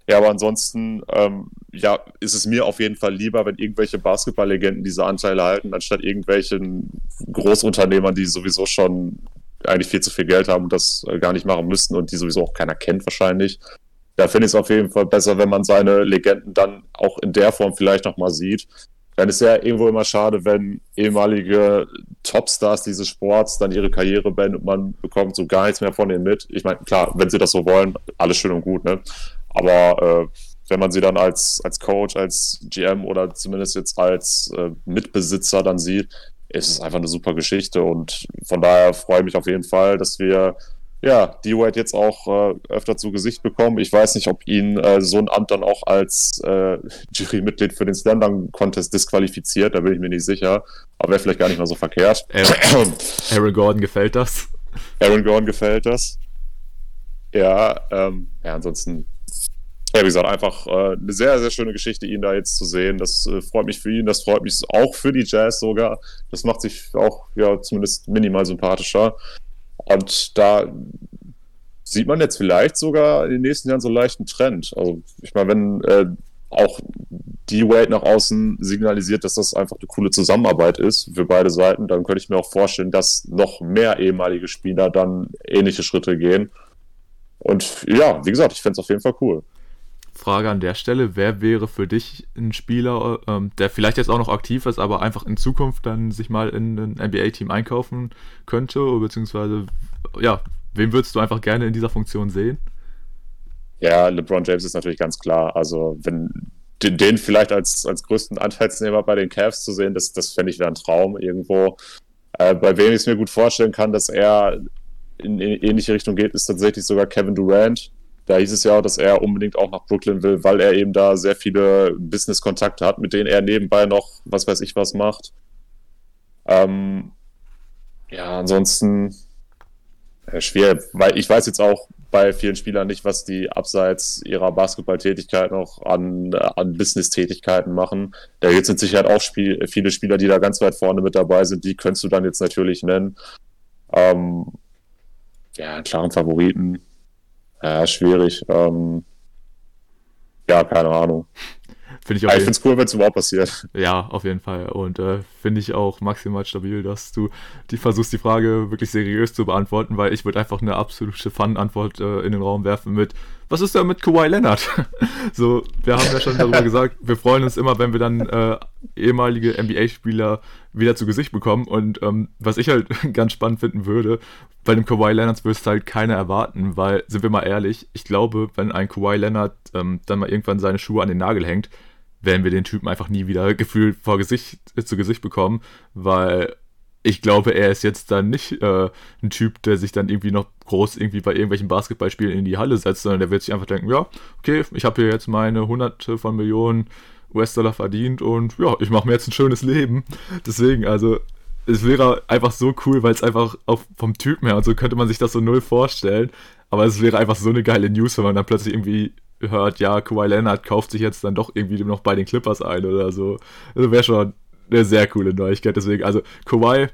Ja, aber ansonsten, ähm, ja, ist es mir auf jeden Fall lieber, wenn irgendwelche Basketballlegenden diese Anteile halten, anstatt irgendwelchen Großunternehmern, die sowieso schon eigentlich viel zu viel Geld haben und das äh, gar nicht machen müssten und die sowieso auch keiner kennt wahrscheinlich. Da finde ich es auf jeden Fall besser, wenn man seine Legenden dann auch in der Form vielleicht nochmal sieht. Dann ist ja irgendwo immer schade, wenn ehemalige Topstars dieses Sports dann ihre Karriere beenden und man bekommt so gar nichts mehr von denen mit. Ich meine, klar, wenn sie das so wollen, alles schön und gut, ne? Aber äh, wenn man sie dann als, als Coach, als GM oder zumindest jetzt als äh, Mitbesitzer dann sieht, ist es einfach eine super Geschichte. Und von daher freue ich mich auf jeden Fall, dass wir ja, D-Wade jetzt auch äh, öfter zu Gesicht bekommen. Ich weiß nicht, ob ihn äh, so ein Amt dann auch als äh, Jurymitglied für den Slam Contest disqualifiziert, da bin ich mir nicht sicher. Aber wäre vielleicht gar nicht mal so verkehrt. Aaron, Aaron Gordon gefällt das. Aaron Gordon gefällt das. Ja, ähm, ja, ansonsten, ja, wie gesagt, einfach äh, eine sehr, sehr schöne Geschichte, ihn da jetzt zu sehen. Das äh, freut mich für ihn, das freut mich auch für die Jazz sogar. Das macht sich auch, ja, zumindest minimal sympathischer. Und da sieht man jetzt vielleicht sogar in den nächsten Jahren so einen leichten Trend. Also ich meine, wenn äh, auch die Wade nach außen signalisiert, dass das einfach eine coole Zusammenarbeit ist für beide Seiten, dann könnte ich mir auch vorstellen, dass noch mehr ehemalige Spieler dann ähnliche Schritte gehen. Und ja, wie gesagt, ich fände es auf jeden Fall cool. Frage an der Stelle, wer wäre für dich ein Spieler, ähm, der vielleicht jetzt auch noch aktiv ist, aber einfach in Zukunft dann sich mal in ein NBA-Team einkaufen könnte, beziehungsweise, ja, wen würdest du einfach gerne in dieser Funktion sehen? Ja, LeBron James ist natürlich ganz klar. Also, wenn den, den vielleicht als, als größten Anteilsnehmer bei den Cavs zu sehen, das, das fände ich wäre ein Traum irgendwo. Äh, bei wem ich es mir gut vorstellen kann, dass er in, in ähnliche Richtung geht, ist tatsächlich sogar Kevin Durant da hieß es ja, dass er unbedingt auch nach Brooklyn will, weil er eben da sehr viele Business-Kontakte hat, mit denen er nebenbei noch, was weiß ich, was macht. Ähm, ja, ansonsten äh, schwer, weil ich weiß jetzt auch bei vielen Spielern nicht, was die abseits ihrer Basketballtätigkeit noch an, an Business-Tätigkeiten machen. Da gibt es mit Sicherheit auch Spiel, viele Spieler, die da ganz weit vorne mit dabei sind. Die könntest du dann jetzt natürlich nennen. Ähm, ja, einen klaren Favoriten ja, schwierig. Ähm, ja, keine Ahnung. Find ich ja, ich finde es cool, wenn es überhaupt passiert. Ja, auf jeden Fall. Und äh, finde ich auch maximal stabil, dass du die versuchst, die Frage wirklich seriös zu beantworten, weil ich würde einfach eine absolute Fun-Antwort äh, in den Raum werfen mit, was ist da mit Kawhi Leonard? so, wir haben ja schon darüber gesagt, wir freuen uns immer, wenn wir dann äh, ehemalige NBA-Spieler wieder zu Gesicht bekommen. Und ähm, was ich halt ganz spannend finden würde, bei dem Kawhi Leonard wirst halt keiner erwarten, weil, sind wir mal ehrlich, ich glaube, wenn ein Kawhi Leonard ähm, dann mal irgendwann seine Schuhe an den Nagel hängt, werden wir den Typen einfach nie wieder gefühlt vor Gesicht, äh, zu Gesicht bekommen, weil ich glaube, er ist jetzt dann nicht äh, ein Typ, der sich dann irgendwie noch groß irgendwie bei irgendwelchen Basketballspielen in die Halle setzt, sondern der wird sich einfach denken, ja, okay, ich habe hier jetzt meine hunderte von Millionen US-Dollar verdient und ja, ich mache mir jetzt ein schönes Leben. Deswegen, also es wäre einfach so cool, weil es einfach auch vom Typen her und so könnte man sich das so null vorstellen. Aber es wäre einfach so eine geile News, wenn man dann plötzlich irgendwie hört, ja, Kawhi Leonard kauft sich jetzt dann doch irgendwie noch bei den Clippers ein oder so. Also wäre schon eine sehr coole Neuigkeit. Deswegen, also Kawhi,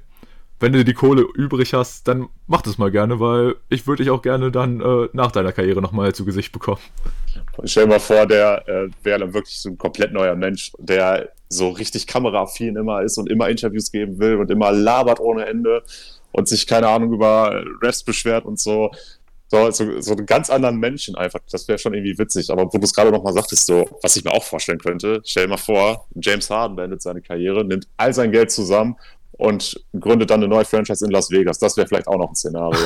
wenn du die Kohle übrig hast, dann mach das mal gerne, weil ich würde dich auch gerne dann äh, nach deiner Karriere nochmal zu Gesicht bekommen. Stell dir mal vor, der äh, wäre dann wirklich so ein komplett neuer Mensch, der so richtig kameraaffin immer ist und immer Interviews geben will und immer labert ohne Ende und sich, keine Ahnung, über Refs beschwert und so. So, so, so einen ganz anderen Menschen einfach. Das wäre schon irgendwie witzig. Aber wo du es gerade nochmal sagtest, so, was ich mir auch vorstellen könnte, stell dir mal vor, James Harden beendet seine Karriere, nimmt all sein Geld zusammen und gründet dann eine neue Franchise in Las Vegas. Das wäre vielleicht auch noch ein Szenario.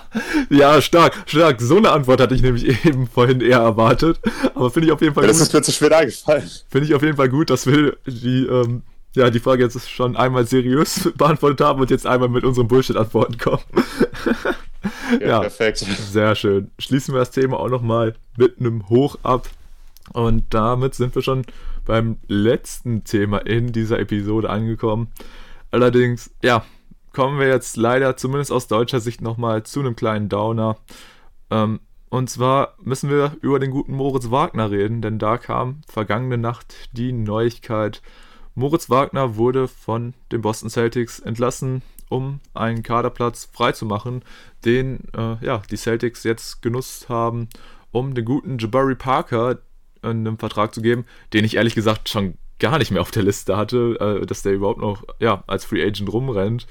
ja, stark, stark. So eine Antwort hatte ich nämlich eben vorhin eher erwartet. Aber finde ich auf jeden Fall ja, gut. Das ist mir zu schwer eingefallen. Finde ich auf jeden Fall gut, dass wir die, ähm, ja, die Frage jetzt schon einmal seriös beantwortet haben und jetzt einmal mit unseren Bullshit-Antworten kommen. ja, ja, perfekt. Sehr schön. Schließen wir das Thema auch nochmal mit einem Hoch ab. Und damit sind wir schon beim letzten Thema in dieser Episode angekommen. Allerdings, ja, kommen wir jetzt leider zumindest aus deutscher Sicht nochmal zu einem kleinen Downer. Ähm, und zwar müssen wir über den guten Moritz Wagner reden, denn da kam vergangene Nacht die Neuigkeit, Moritz Wagner wurde von den Boston Celtics entlassen, um einen Kaderplatz freizumachen, den äh, ja, die Celtics jetzt genutzt haben, um den guten Jabari Parker einen Vertrag zu geben, den ich ehrlich gesagt schon gar nicht mehr auf der Liste hatte, äh, dass der überhaupt noch ja, als Free Agent rumrennt.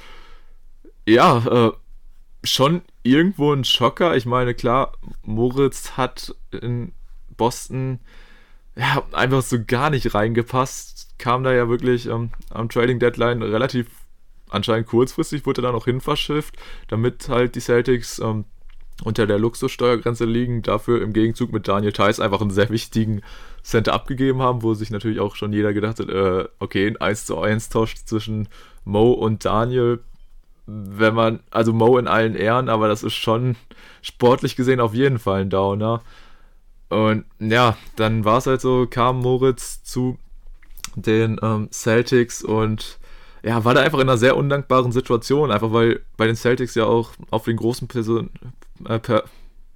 Ja, äh, schon irgendwo ein Schocker. Ich meine, klar, Moritz hat in Boston ja, einfach so gar nicht reingepasst kam da ja wirklich ähm, am Trading Deadline relativ anscheinend kurzfristig, wurde da noch hin verschifft, damit halt die Celtics ähm, unter der Luxussteuergrenze liegen, dafür im Gegenzug mit Daniel Theiss einfach einen sehr wichtigen Center abgegeben haben, wo sich natürlich auch schon jeder gedacht hat, äh, okay, ein 1 zu 1 Tausch zwischen Mo und Daniel, wenn man, also Mo in allen Ehren, aber das ist schon sportlich gesehen auf jeden Fall ein Downer. Und ja, dann war es halt so, kam Moritz zu den ähm, Celtics und ja, war da einfach in einer sehr undankbaren Situation, einfach weil bei den Celtics ja auch auf den großen Person, äh, per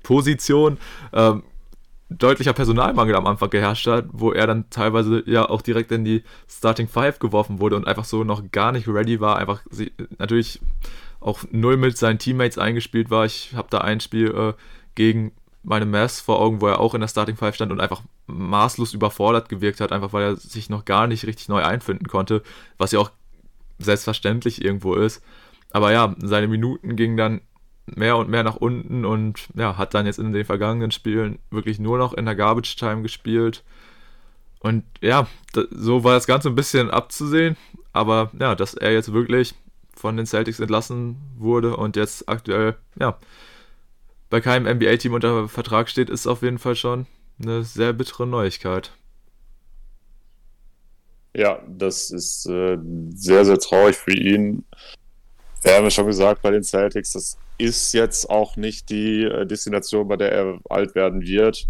Position ähm, deutlicher Personalmangel am Anfang geherrscht hat, wo er dann teilweise ja auch direkt in die Starting Five geworfen wurde und einfach so noch gar nicht ready war, einfach sie, natürlich auch null mit seinen Teammates eingespielt war. Ich habe da ein Spiel äh, gegen meine Mavs vor Augen, wo er auch in der Starting Five stand und einfach maßlos überfordert gewirkt hat, einfach weil er sich noch gar nicht richtig neu einfinden konnte, was ja auch selbstverständlich irgendwo ist. Aber ja, seine Minuten gingen dann mehr und mehr nach unten und ja, hat dann jetzt in den vergangenen Spielen wirklich nur noch in der Garbage Time gespielt. Und ja, so war das Ganze ein bisschen abzusehen, aber ja, dass er jetzt wirklich von den Celtics entlassen wurde und jetzt aktuell, ja, bei keinem NBA-Team unter Vertrag steht, ist auf jeden Fall schon eine sehr bittere Neuigkeit. Ja, das ist äh, sehr, sehr traurig für ihn. Wir haben ja schon gesagt, bei den Celtics, das ist jetzt auch nicht die äh, Destination, bei der er alt werden wird.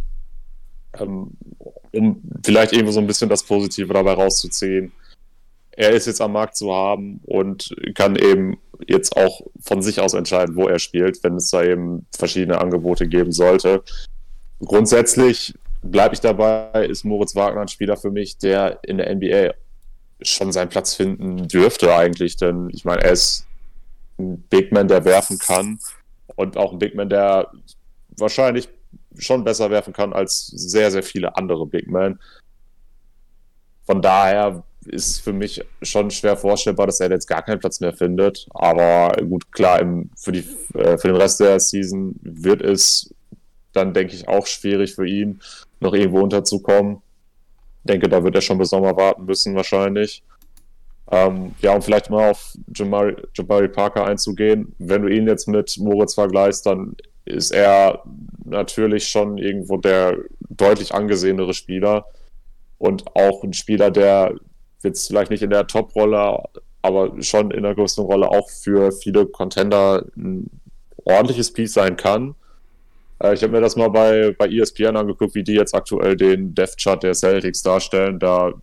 Ähm, um vielleicht irgendwo so ein bisschen das Positive dabei rauszuziehen. Er ist jetzt am Markt zu haben und kann eben jetzt auch von sich aus entscheiden, wo er spielt, wenn es da eben verschiedene Angebote geben sollte. Grundsätzlich bleibe ich dabei, ist Moritz Wagner ein Spieler für mich, der in der NBA schon seinen Platz finden dürfte eigentlich, denn ich meine, er ist ein Big Man, der werfen kann und auch ein Big Man, der wahrscheinlich schon besser werfen kann als sehr, sehr viele andere Big Men. Von daher ist es für mich schon schwer vorstellbar, dass er jetzt gar keinen Platz mehr findet. Aber gut, klar, im, für, die, äh, für den Rest der Season wird es dann, denke ich, auch schwierig für ihn, noch irgendwo unterzukommen. Ich denke, da wird er schon bis Sommer warten müssen, wahrscheinlich. Ähm, ja, um vielleicht mal auf Jabari, Jabari Parker einzugehen. Wenn du ihn jetzt mit Moritz vergleichst, dann ist er natürlich schon irgendwo der deutlich angesehenere Spieler und auch ein Spieler, der jetzt vielleicht nicht in der Top-Rolle, aber schon in der größten Rolle auch für viele Contender ein ordentliches Piece sein kann. Äh, ich habe mir das mal bei, bei ESPN angeguckt, wie die jetzt aktuell den Death-Chart der Celtics darstellen. Da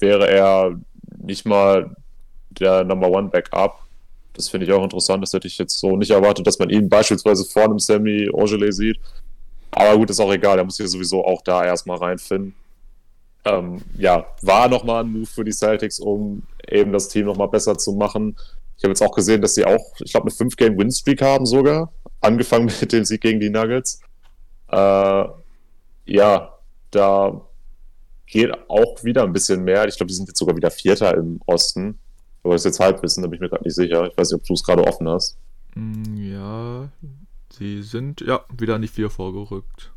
wäre er nicht mal der Number One Backup. Das finde ich auch interessant. Das hätte ich jetzt so nicht erwartet, dass man ihn beispielsweise vor einem Sammy Angele sieht. Aber gut, ist auch egal. Er muss sich sowieso auch da erstmal reinfinden. Ähm, ja, war nochmal ein Move für die Celtics, um eben das Team nochmal besser zu machen. Ich habe jetzt auch gesehen, dass sie auch, ich glaube, eine 5-Game-Win-Streak haben sogar. Angefangen mit dem Sieg gegen die Nuggets. Äh, ja, da geht auch wieder ein bisschen mehr. Ich glaube, die sind jetzt sogar wieder Vierter im Osten. Aber das ist jetzt Halbwissen, da bin ich mir gerade nicht sicher. Ich weiß nicht, ob du es gerade offen hast. Mm, ja, sie sind ja wieder an die Vier vorgerückt.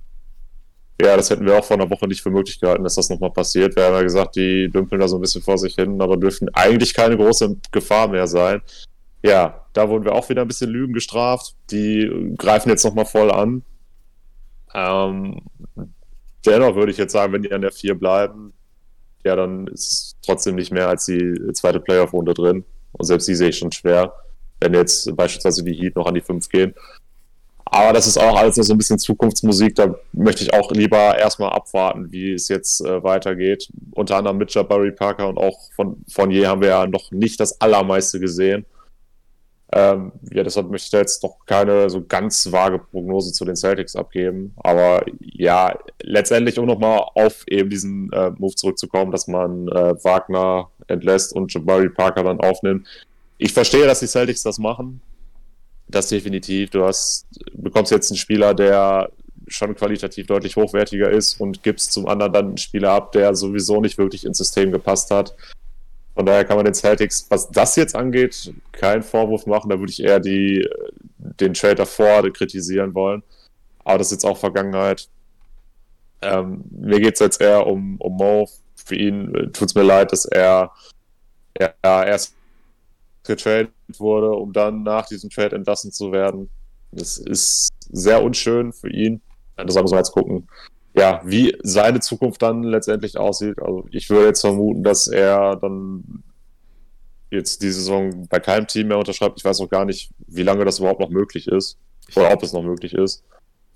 Ja, das hätten wir auch vor einer Woche nicht für möglich gehalten, dass das nochmal passiert. Wir haben ja gesagt, die dümpeln da so ein bisschen vor sich hin, aber dürfen eigentlich keine große Gefahr mehr sein. Ja, da wurden wir auch wieder ein bisschen Lügen gestraft. Die greifen jetzt nochmal voll an. Ähm, dennoch würde ich jetzt sagen, wenn die an der 4 bleiben, ja, dann ist es trotzdem nicht mehr als die zweite Playoff-Runde drin. Und selbst die sehe ich schon schwer, wenn jetzt beispielsweise die Heat noch an die 5 gehen. Aber das ist auch alles so ein bisschen Zukunftsmusik. Da möchte ich auch lieber erstmal abwarten, wie es jetzt äh, weitergeht. Unter anderem mit Jabari Parker und auch von, von je haben wir ja noch nicht das Allermeiste gesehen. Ähm, ja, deshalb möchte ich da jetzt noch keine so ganz vage Prognose zu den Celtics abgeben. Aber ja, letztendlich, um nochmal auf eben diesen äh, Move zurückzukommen, dass man äh, Wagner entlässt und Jabari Parker dann aufnimmt. Ich verstehe, dass die Celtics das machen. Das definitiv. Du hast, bekommst jetzt einen Spieler, der schon qualitativ deutlich hochwertiger ist und gibst zum anderen dann einen Spieler ab, der sowieso nicht wirklich ins System gepasst hat. Von daher kann man den Celtics, was das jetzt angeht, keinen Vorwurf machen. Da würde ich eher die, den Trade davor kritisieren wollen. Aber das ist jetzt auch Vergangenheit. Ähm, mir geht es jetzt eher um, um Mo. für ihn äh, tut es mir leid, dass er, er, er erst getradet wurde, um dann nach diesem Trade entlassen zu werden. Das ist sehr unschön für ihn. Das muss man jetzt gucken, ja, wie seine Zukunft dann letztendlich aussieht. Also ich würde jetzt vermuten, dass er dann jetzt die Saison bei keinem Team mehr unterschreibt. Ich weiß auch gar nicht, wie lange das überhaupt noch möglich ist. Oder ob es noch möglich ist.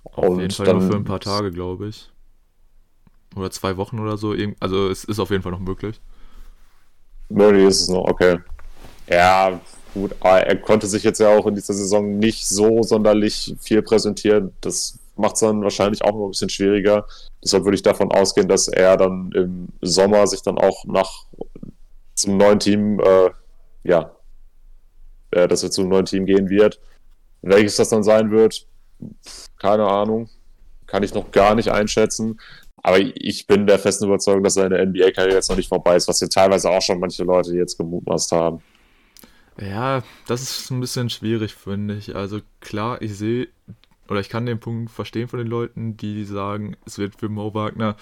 Auf Und jeden Fall dann, nur für ein paar Tage, glaube ich. Oder zwei Wochen oder so. Also es ist auf jeden Fall noch möglich. Möglich ist es noch, okay. Ja, gut. Aber er konnte sich jetzt ja auch in dieser Saison nicht so sonderlich viel präsentieren. Das macht es dann wahrscheinlich auch noch ein bisschen schwieriger. Deshalb würde ich davon ausgehen, dass er dann im Sommer sich dann auch nach zum neuen Team, äh, ja, äh, dass er zum neuen Team gehen wird. Welches das dann sein wird, keine Ahnung. Kann ich noch gar nicht einschätzen. Aber ich bin der festen Überzeugung, dass seine NBA-Karriere jetzt noch nicht vorbei ist, was hier teilweise auch schon manche Leute jetzt gemutmaßt haben. Ja, das ist ein bisschen schwierig, finde ich. Also klar, ich sehe oder ich kann den Punkt verstehen von den Leuten, die sagen, es wird für Mo Wagner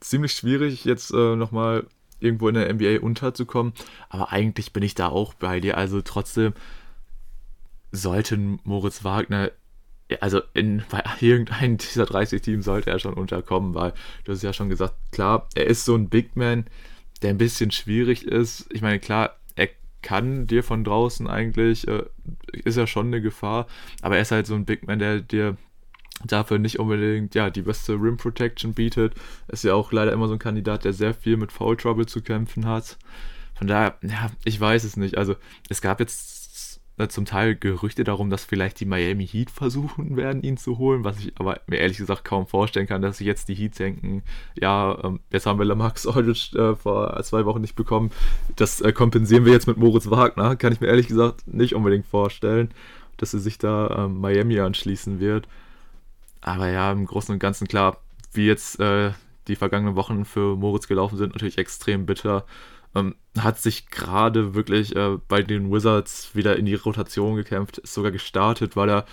ziemlich schwierig, jetzt äh, nochmal irgendwo in der NBA unterzukommen. Aber eigentlich bin ich da auch bei dir. Also trotzdem sollte Moritz Wagner, also in, bei irgendeinem dieser 30 Teams sollte er schon unterkommen, weil du hast ja schon gesagt, klar, er ist so ein Big Man, der ein bisschen schwierig ist. Ich meine, klar, kann dir von draußen eigentlich, äh, ist ja schon eine Gefahr, aber er ist halt so ein Big Man, der dir dafür nicht unbedingt ja die beste Rim Protection bietet. Ist ja auch leider immer so ein Kandidat, der sehr viel mit Foul Trouble zu kämpfen hat. Von daher, ja, ich weiß es nicht. Also es gab jetzt zum Teil Gerüchte darum, dass vielleicht die Miami Heat versuchen werden, ihn zu holen, was ich aber mir ehrlich gesagt kaum vorstellen kann, dass sich jetzt die Heat denken, ja, ähm, jetzt haben wir Lamax Aldridge äh, vor zwei Wochen nicht bekommen, das äh, kompensieren wir jetzt mit Moritz Wagner, kann ich mir ehrlich gesagt nicht unbedingt vorstellen, dass er sich da ähm, Miami anschließen wird. Aber ja, im Großen und Ganzen klar, wie jetzt äh, die vergangenen Wochen für Moritz gelaufen sind, natürlich extrem bitter. Ähm, hat sich gerade wirklich äh, bei den Wizards wieder in die Rotation gekämpft, ist sogar gestartet, weil er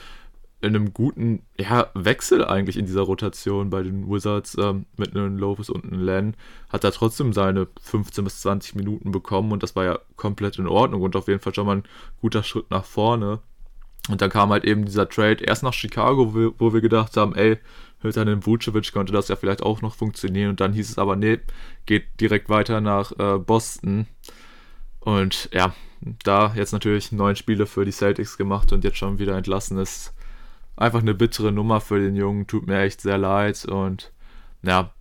in einem guten ja, Wechsel eigentlich in dieser Rotation bei den Wizards ähm, mit einem Lopez und einem Len hat er trotzdem seine 15 bis 20 Minuten bekommen und das war ja komplett in Ordnung und auf jeden Fall schon mal ein guter Schritt nach vorne. Und dann kam halt eben dieser Trade erst nach Chicago, wo wir, wo wir gedacht haben, ey, Hültanen Vucevic könnte das ja vielleicht auch noch funktionieren. Und dann hieß es aber, nee, geht direkt weiter nach äh, Boston. Und ja, da jetzt natürlich neun Spiele für die Celtics gemacht und jetzt schon wieder entlassen ist. Einfach eine bittere Nummer für den Jungen, tut mir echt sehr leid. Und ja,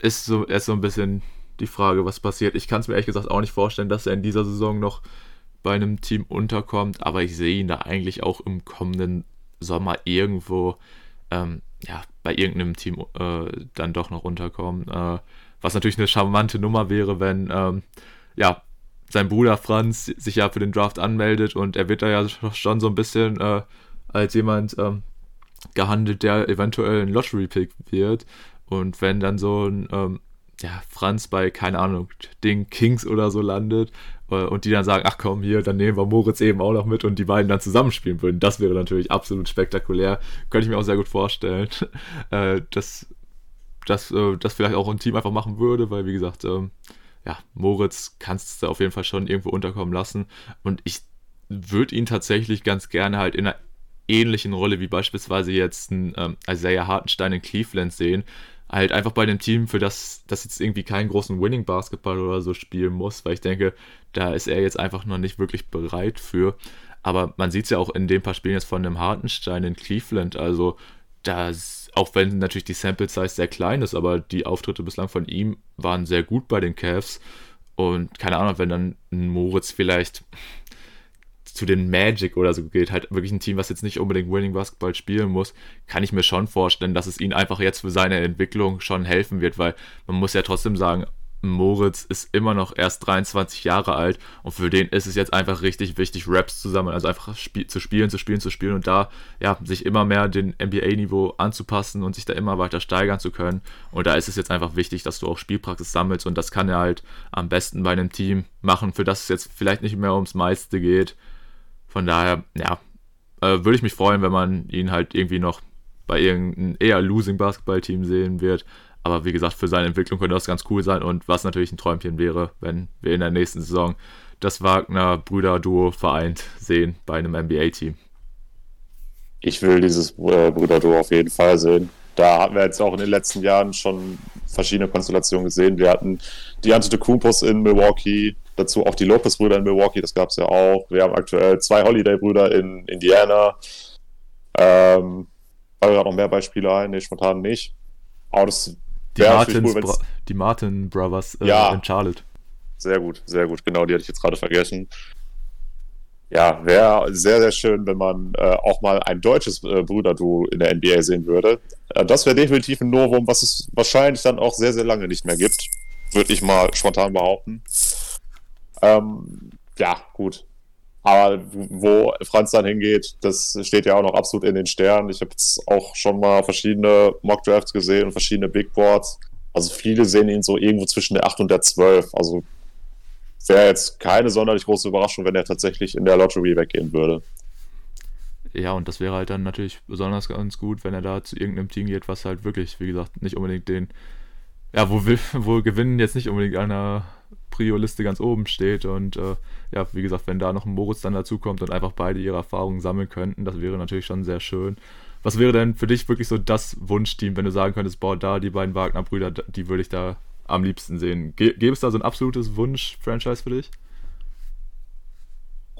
ist so, ist so ein bisschen die Frage, was passiert. Ich kann es mir ehrlich gesagt auch nicht vorstellen, dass er in dieser Saison noch bei einem Team unterkommt, aber ich sehe ihn da eigentlich auch im kommenden Sommer irgendwo, ähm, ja, bei irgendeinem Team äh, dann doch noch unterkommen. Äh, was natürlich eine charmante Nummer wäre, wenn, ähm, ja, sein Bruder Franz sich ja für den Draft anmeldet und er wird da ja schon so ein bisschen äh, als jemand ähm, gehandelt, der eventuell ein Lottery-Pick wird. Und wenn dann so ein ähm, ja, Franz bei, keine Ahnung, den Kings oder so landet und die dann sagen, ach komm, hier, dann nehmen wir Moritz eben auch noch mit und die beiden dann zusammenspielen würden. Das wäre natürlich absolut spektakulär. Könnte ich mir auch sehr gut vorstellen, äh, dass das äh, das vielleicht auch ein Team einfach machen würde, weil wie gesagt, ähm, ja, Moritz kannst du auf jeden Fall schon irgendwo unterkommen lassen und ich würde ihn tatsächlich ganz gerne halt in einer ähnlichen Rolle wie beispielsweise jetzt ein ähm, Isaiah Hartenstein in Cleveland sehen, halt einfach bei dem Team, für das das jetzt irgendwie keinen großen Winning Basketball oder so spielen muss, weil ich denke, da ist er jetzt einfach noch nicht wirklich bereit für. Aber man sieht es ja auch in den paar Spielen jetzt von dem Hartenstein in Cleveland, also das, auch wenn natürlich die Sample Size sehr klein ist, aber die Auftritte bislang von ihm waren sehr gut bei den Cavs. Und keine Ahnung, wenn dann Moritz vielleicht zu den Magic oder so geht, halt wirklich ein Team, was jetzt nicht unbedingt Winning Basketball spielen muss, kann ich mir schon vorstellen, dass es ihn einfach jetzt für seine Entwicklung schon helfen wird, weil man muss ja trotzdem sagen, Moritz ist immer noch erst 23 Jahre alt und für den ist es jetzt einfach richtig wichtig, Raps zu sammeln, also einfach spiel zu spielen, zu spielen, zu spielen und da ja, sich immer mehr den NBA-Niveau anzupassen und sich da immer weiter steigern zu können. Und da ist es jetzt einfach wichtig, dass du auch Spielpraxis sammelst und das kann er halt am besten bei einem Team machen, für das es jetzt vielleicht nicht mehr ums meiste geht, von daher, ja, äh, würde ich mich freuen, wenn man ihn halt irgendwie noch bei irgendeinem eher losing Basketballteam sehen wird. Aber wie gesagt, für seine Entwicklung könnte das ganz cool sein. Und was natürlich ein Träumchen wäre, wenn wir in der nächsten Saison das Wagner-Brüder-Duo vereint sehen bei einem NBA-Team. Ich will dieses äh, Brüder-Duo auf jeden Fall sehen. Da hatten wir jetzt auch in den letzten Jahren schon verschiedene Konstellationen gesehen. Wir hatten die Antetokounmpos in Milwaukee, dazu auch die Lopez-Brüder in Milwaukee, das gab es ja auch. Wir haben aktuell zwei Holiday-Brüder in Indiana. Ähm, fallen gerade noch mehr Beispiele ein? Nee, spontan nicht. Aber das die, Martins, cool, die Martin Brothers äh, ja, in Charlotte. Sehr gut, sehr gut. Genau, die hatte ich jetzt gerade vergessen. Ja, wäre sehr, sehr schön, wenn man äh, auch mal ein deutsches äh, Brüderduo in der NBA sehen würde. Äh, das wäre definitiv ein Novum, was es wahrscheinlich dann auch sehr, sehr lange nicht mehr gibt. Würde ich mal spontan behaupten. Ähm, ja, gut. Aber wo Franz dann hingeht, das steht ja auch noch absolut in den Sternen. Ich habe jetzt auch schon mal verschiedene Mock-Drafts gesehen und verschiedene Big Boards. Also viele sehen ihn so irgendwo zwischen der 8 und der 12. Also wäre jetzt keine sonderlich große Überraschung, wenn er tatsächlich in der Lottery weggehen würde. Ja, und das wäre halt dann natürlich besonders ganz gut, wenn er da zu irgendeinem Team geht, was halt wirklich, wie gesagt, nicht unbedingt den, ja, wo, wo Gewinnen jetzt nicht unbedingt einer Prio-Liste ganz oben steht. Und äh, ja, wie gesagt, wenn da noch ein Moritz dann dazukommt und einfach beide ihre Erfahrungen sammeln könnten, das wäre natürlich schon sehr schön. Was wäre denn für dich wirklich so das Wunschteam, wenn du sagen könntest, boah, da die beiden Wagner-Brüder, die würde ich da am liebsten sehen? Gäbe es da so ein absolutes Wunsch-Franchise für dich?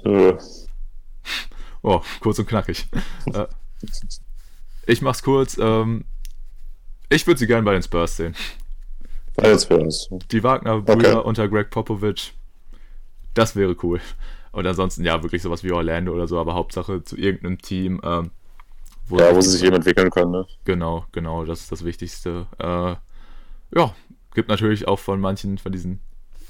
Äh. Oh, kurz und knackig. äh, ich mach's kurz. Ähm, ich würde sie gerne bei den Spurs sehen. Bei den Spurs. Die Wagner-Brüder okay. unter Greg Popovich. Das wäre cool. Und ansonsten, ja, wirklich sowas wie Orlando oder so, aber Hauptsache zu irgendeinem Team. Ähm, wo ja, wo sie sich eben entwickeln können, ne? Genau, genau, das ist das Wichtigste. Äh, ja, gibt natürlich auch von manchen von diesen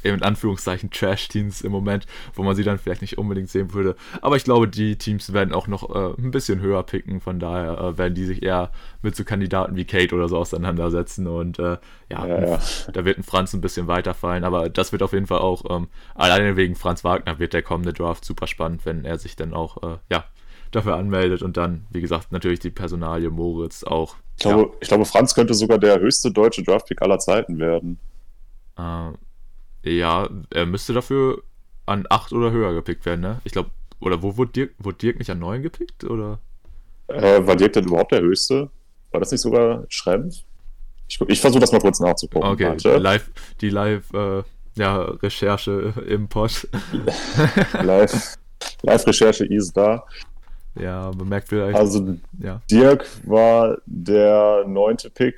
in Anführungszeichen Trash-Teams im Moment, wo man sie dann vielleicht nicht unbedingt sehen würde. Aber ich glaube, die Teams werden auch noch äh, ein bisschen höher picken, von daher äh, werden die sich eher mit so Kandidaten wie Kate oder so auseinandersetzen und äh, ja, ja, ja, da wird ein Franz ein bisschen weiterfallen, aber das wird auf jeden Fall auch, ähm, alleine wegen Franz Wagner wird der kommende Draft super spannend, wenn er sich dann auch, äh, ja, dafür anmeldet und dann, wie gesagt, natürlich die Personalie Moritz auch. Ich glaube, ja. ich glaube Franz könnte sogar der höchste deutsche Draftpick aller Zeiten werden. Äh, ja, er müsste dafür an 8 oder höher gepickt werden, ne? Ich glaube, oder wo wurde Dirk, wurde Dirk nicht an 9 gepickt? Oder? Äh, war Dirk denn überhaupt der Höchste? War das nicht sogar Schrempf? Ich, ich versuche das mal kurz nachzugucken. Okay, live, die Live, äh, ja, Recherche im Pod. live, Live-Recherche ist da. Ja, man merkt vielleicht. Also, ja. Dirk war der neunte Pick.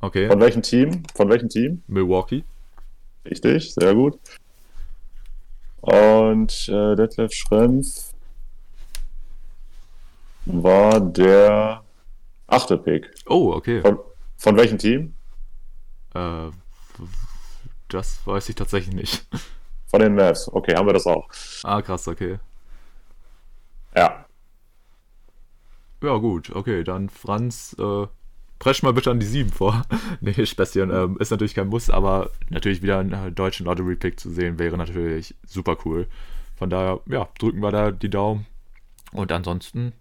Okay. Von welchem Team? Von welchem Team? Milwaukee. Richtig, sehr gut. Und äh, Detlef Schrempf war der achte Pick. Oh, okay. Von, von welchem Team? Äh, das weiß ich tatsächlich nicht. Von den Mavs. Okay, haben wir das auch. Ah, krass, okay. Ja. Ja, gut, okay, dann Franz äh, presch mal bitte an die 7 vor. nee, Späßchen. Ähm, ist natürlich kein Muss, aber natürlich wieder einen deutschen Lottery-Pick zu sehen, wäre natürlich super cool. Von daher, ja, drücken wir da die Daumen. Und ansonsten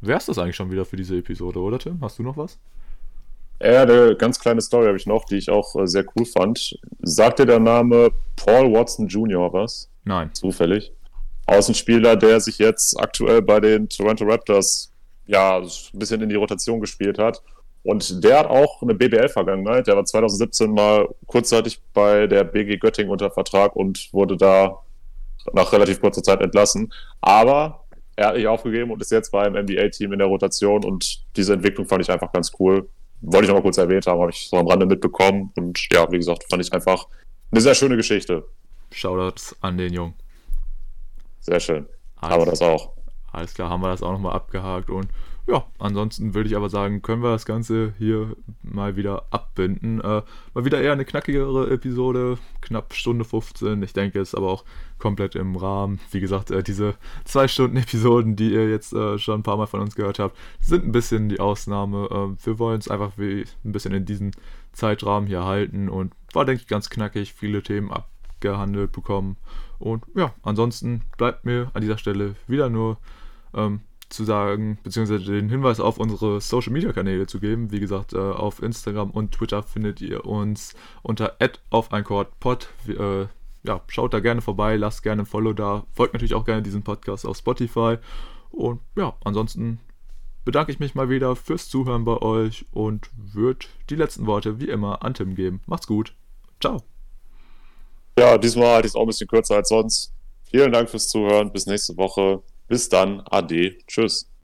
wäre es das eigentlich schon wieder für diese Episode, oder Tim? Hast du noch was? Ja, eine ganz kleine Story habe ich noch, die ich auch äh, sehr cool fand. Sagt dir der Name Paul Watson Jr. was? Nein. Zufällig. Außenspieler, der sich jetzt aktuell bei den Toronto Raptors ja ein bisschen in die Rotation gespielt hat und der hat auch eine BBL-Vergangenheit. Der war 2017 mal kurzzeitig bei der BG Göttingen unter Vertrag und wurde da nach relativ kurzer Zeit entlassen. Aber er hat nicht aufgegeben und ist jetzt beim NBA-Team in der Rotation und diese Entwicklung fand ich einfach ganz cool. Wollte ich noch mal kurz erwähnt haben, habe ich so am Rande mitbekommen und ja, wie gesagt, fand ich einfach eine sehr schöne Geschichte. Shoutouts an den Jungen. Sehr schön. Alles, haben wir das auch. Alles klar, haben wir das auch nochmal abgehakt und ja, ansonsten würde ich aber sagen, können wir das Ganze hier mal wieder abbinden. Äh, mal wieder eher eine knackigere Episode, knapp Stunde 15. Ich denke, es ist aber auch komplett im Rahmen. Wie gesagt, äh, diese zwei Stunden Episoden, die ihr jetzt äh, schon ein paar Mal von uns gehört habt, sind ein bisschen die Ausnahme. Äh, wir wollen es einfach wie ein bisschen in diesen Zeitrahmen hier halten und war, denke ich, ganz knackig, viele Themen abgehandelt bekommen. Und ja, ansonsten bleibt mir an dieser Stelle wieder nur ähm, zu sagen, beziehungsweise den Hinweis auf unsere Social Media Kanäle zu geben. Wie gesagt, äh, auf Instagram und Twitter findet ihr uns unter auf ein. Äh, ja, schaut da gerne vorbei, lasst gerne ein Follow da, folgt natürlich auch gerne diesen Podcast auf Spotify. Und ja, ansonsten bedanke ich mich mal wieder fürs Zuhören bei euch und würde die letzten Worte wie immer an Tim geben. Macht's gut. Ciao. Ja, diesmal hatte ich es auch ein bisschen kürzer als sonst. Vielen Dank fürs Zuhören. Bis nächste Woche. Bis dann. Ade. Tschüss.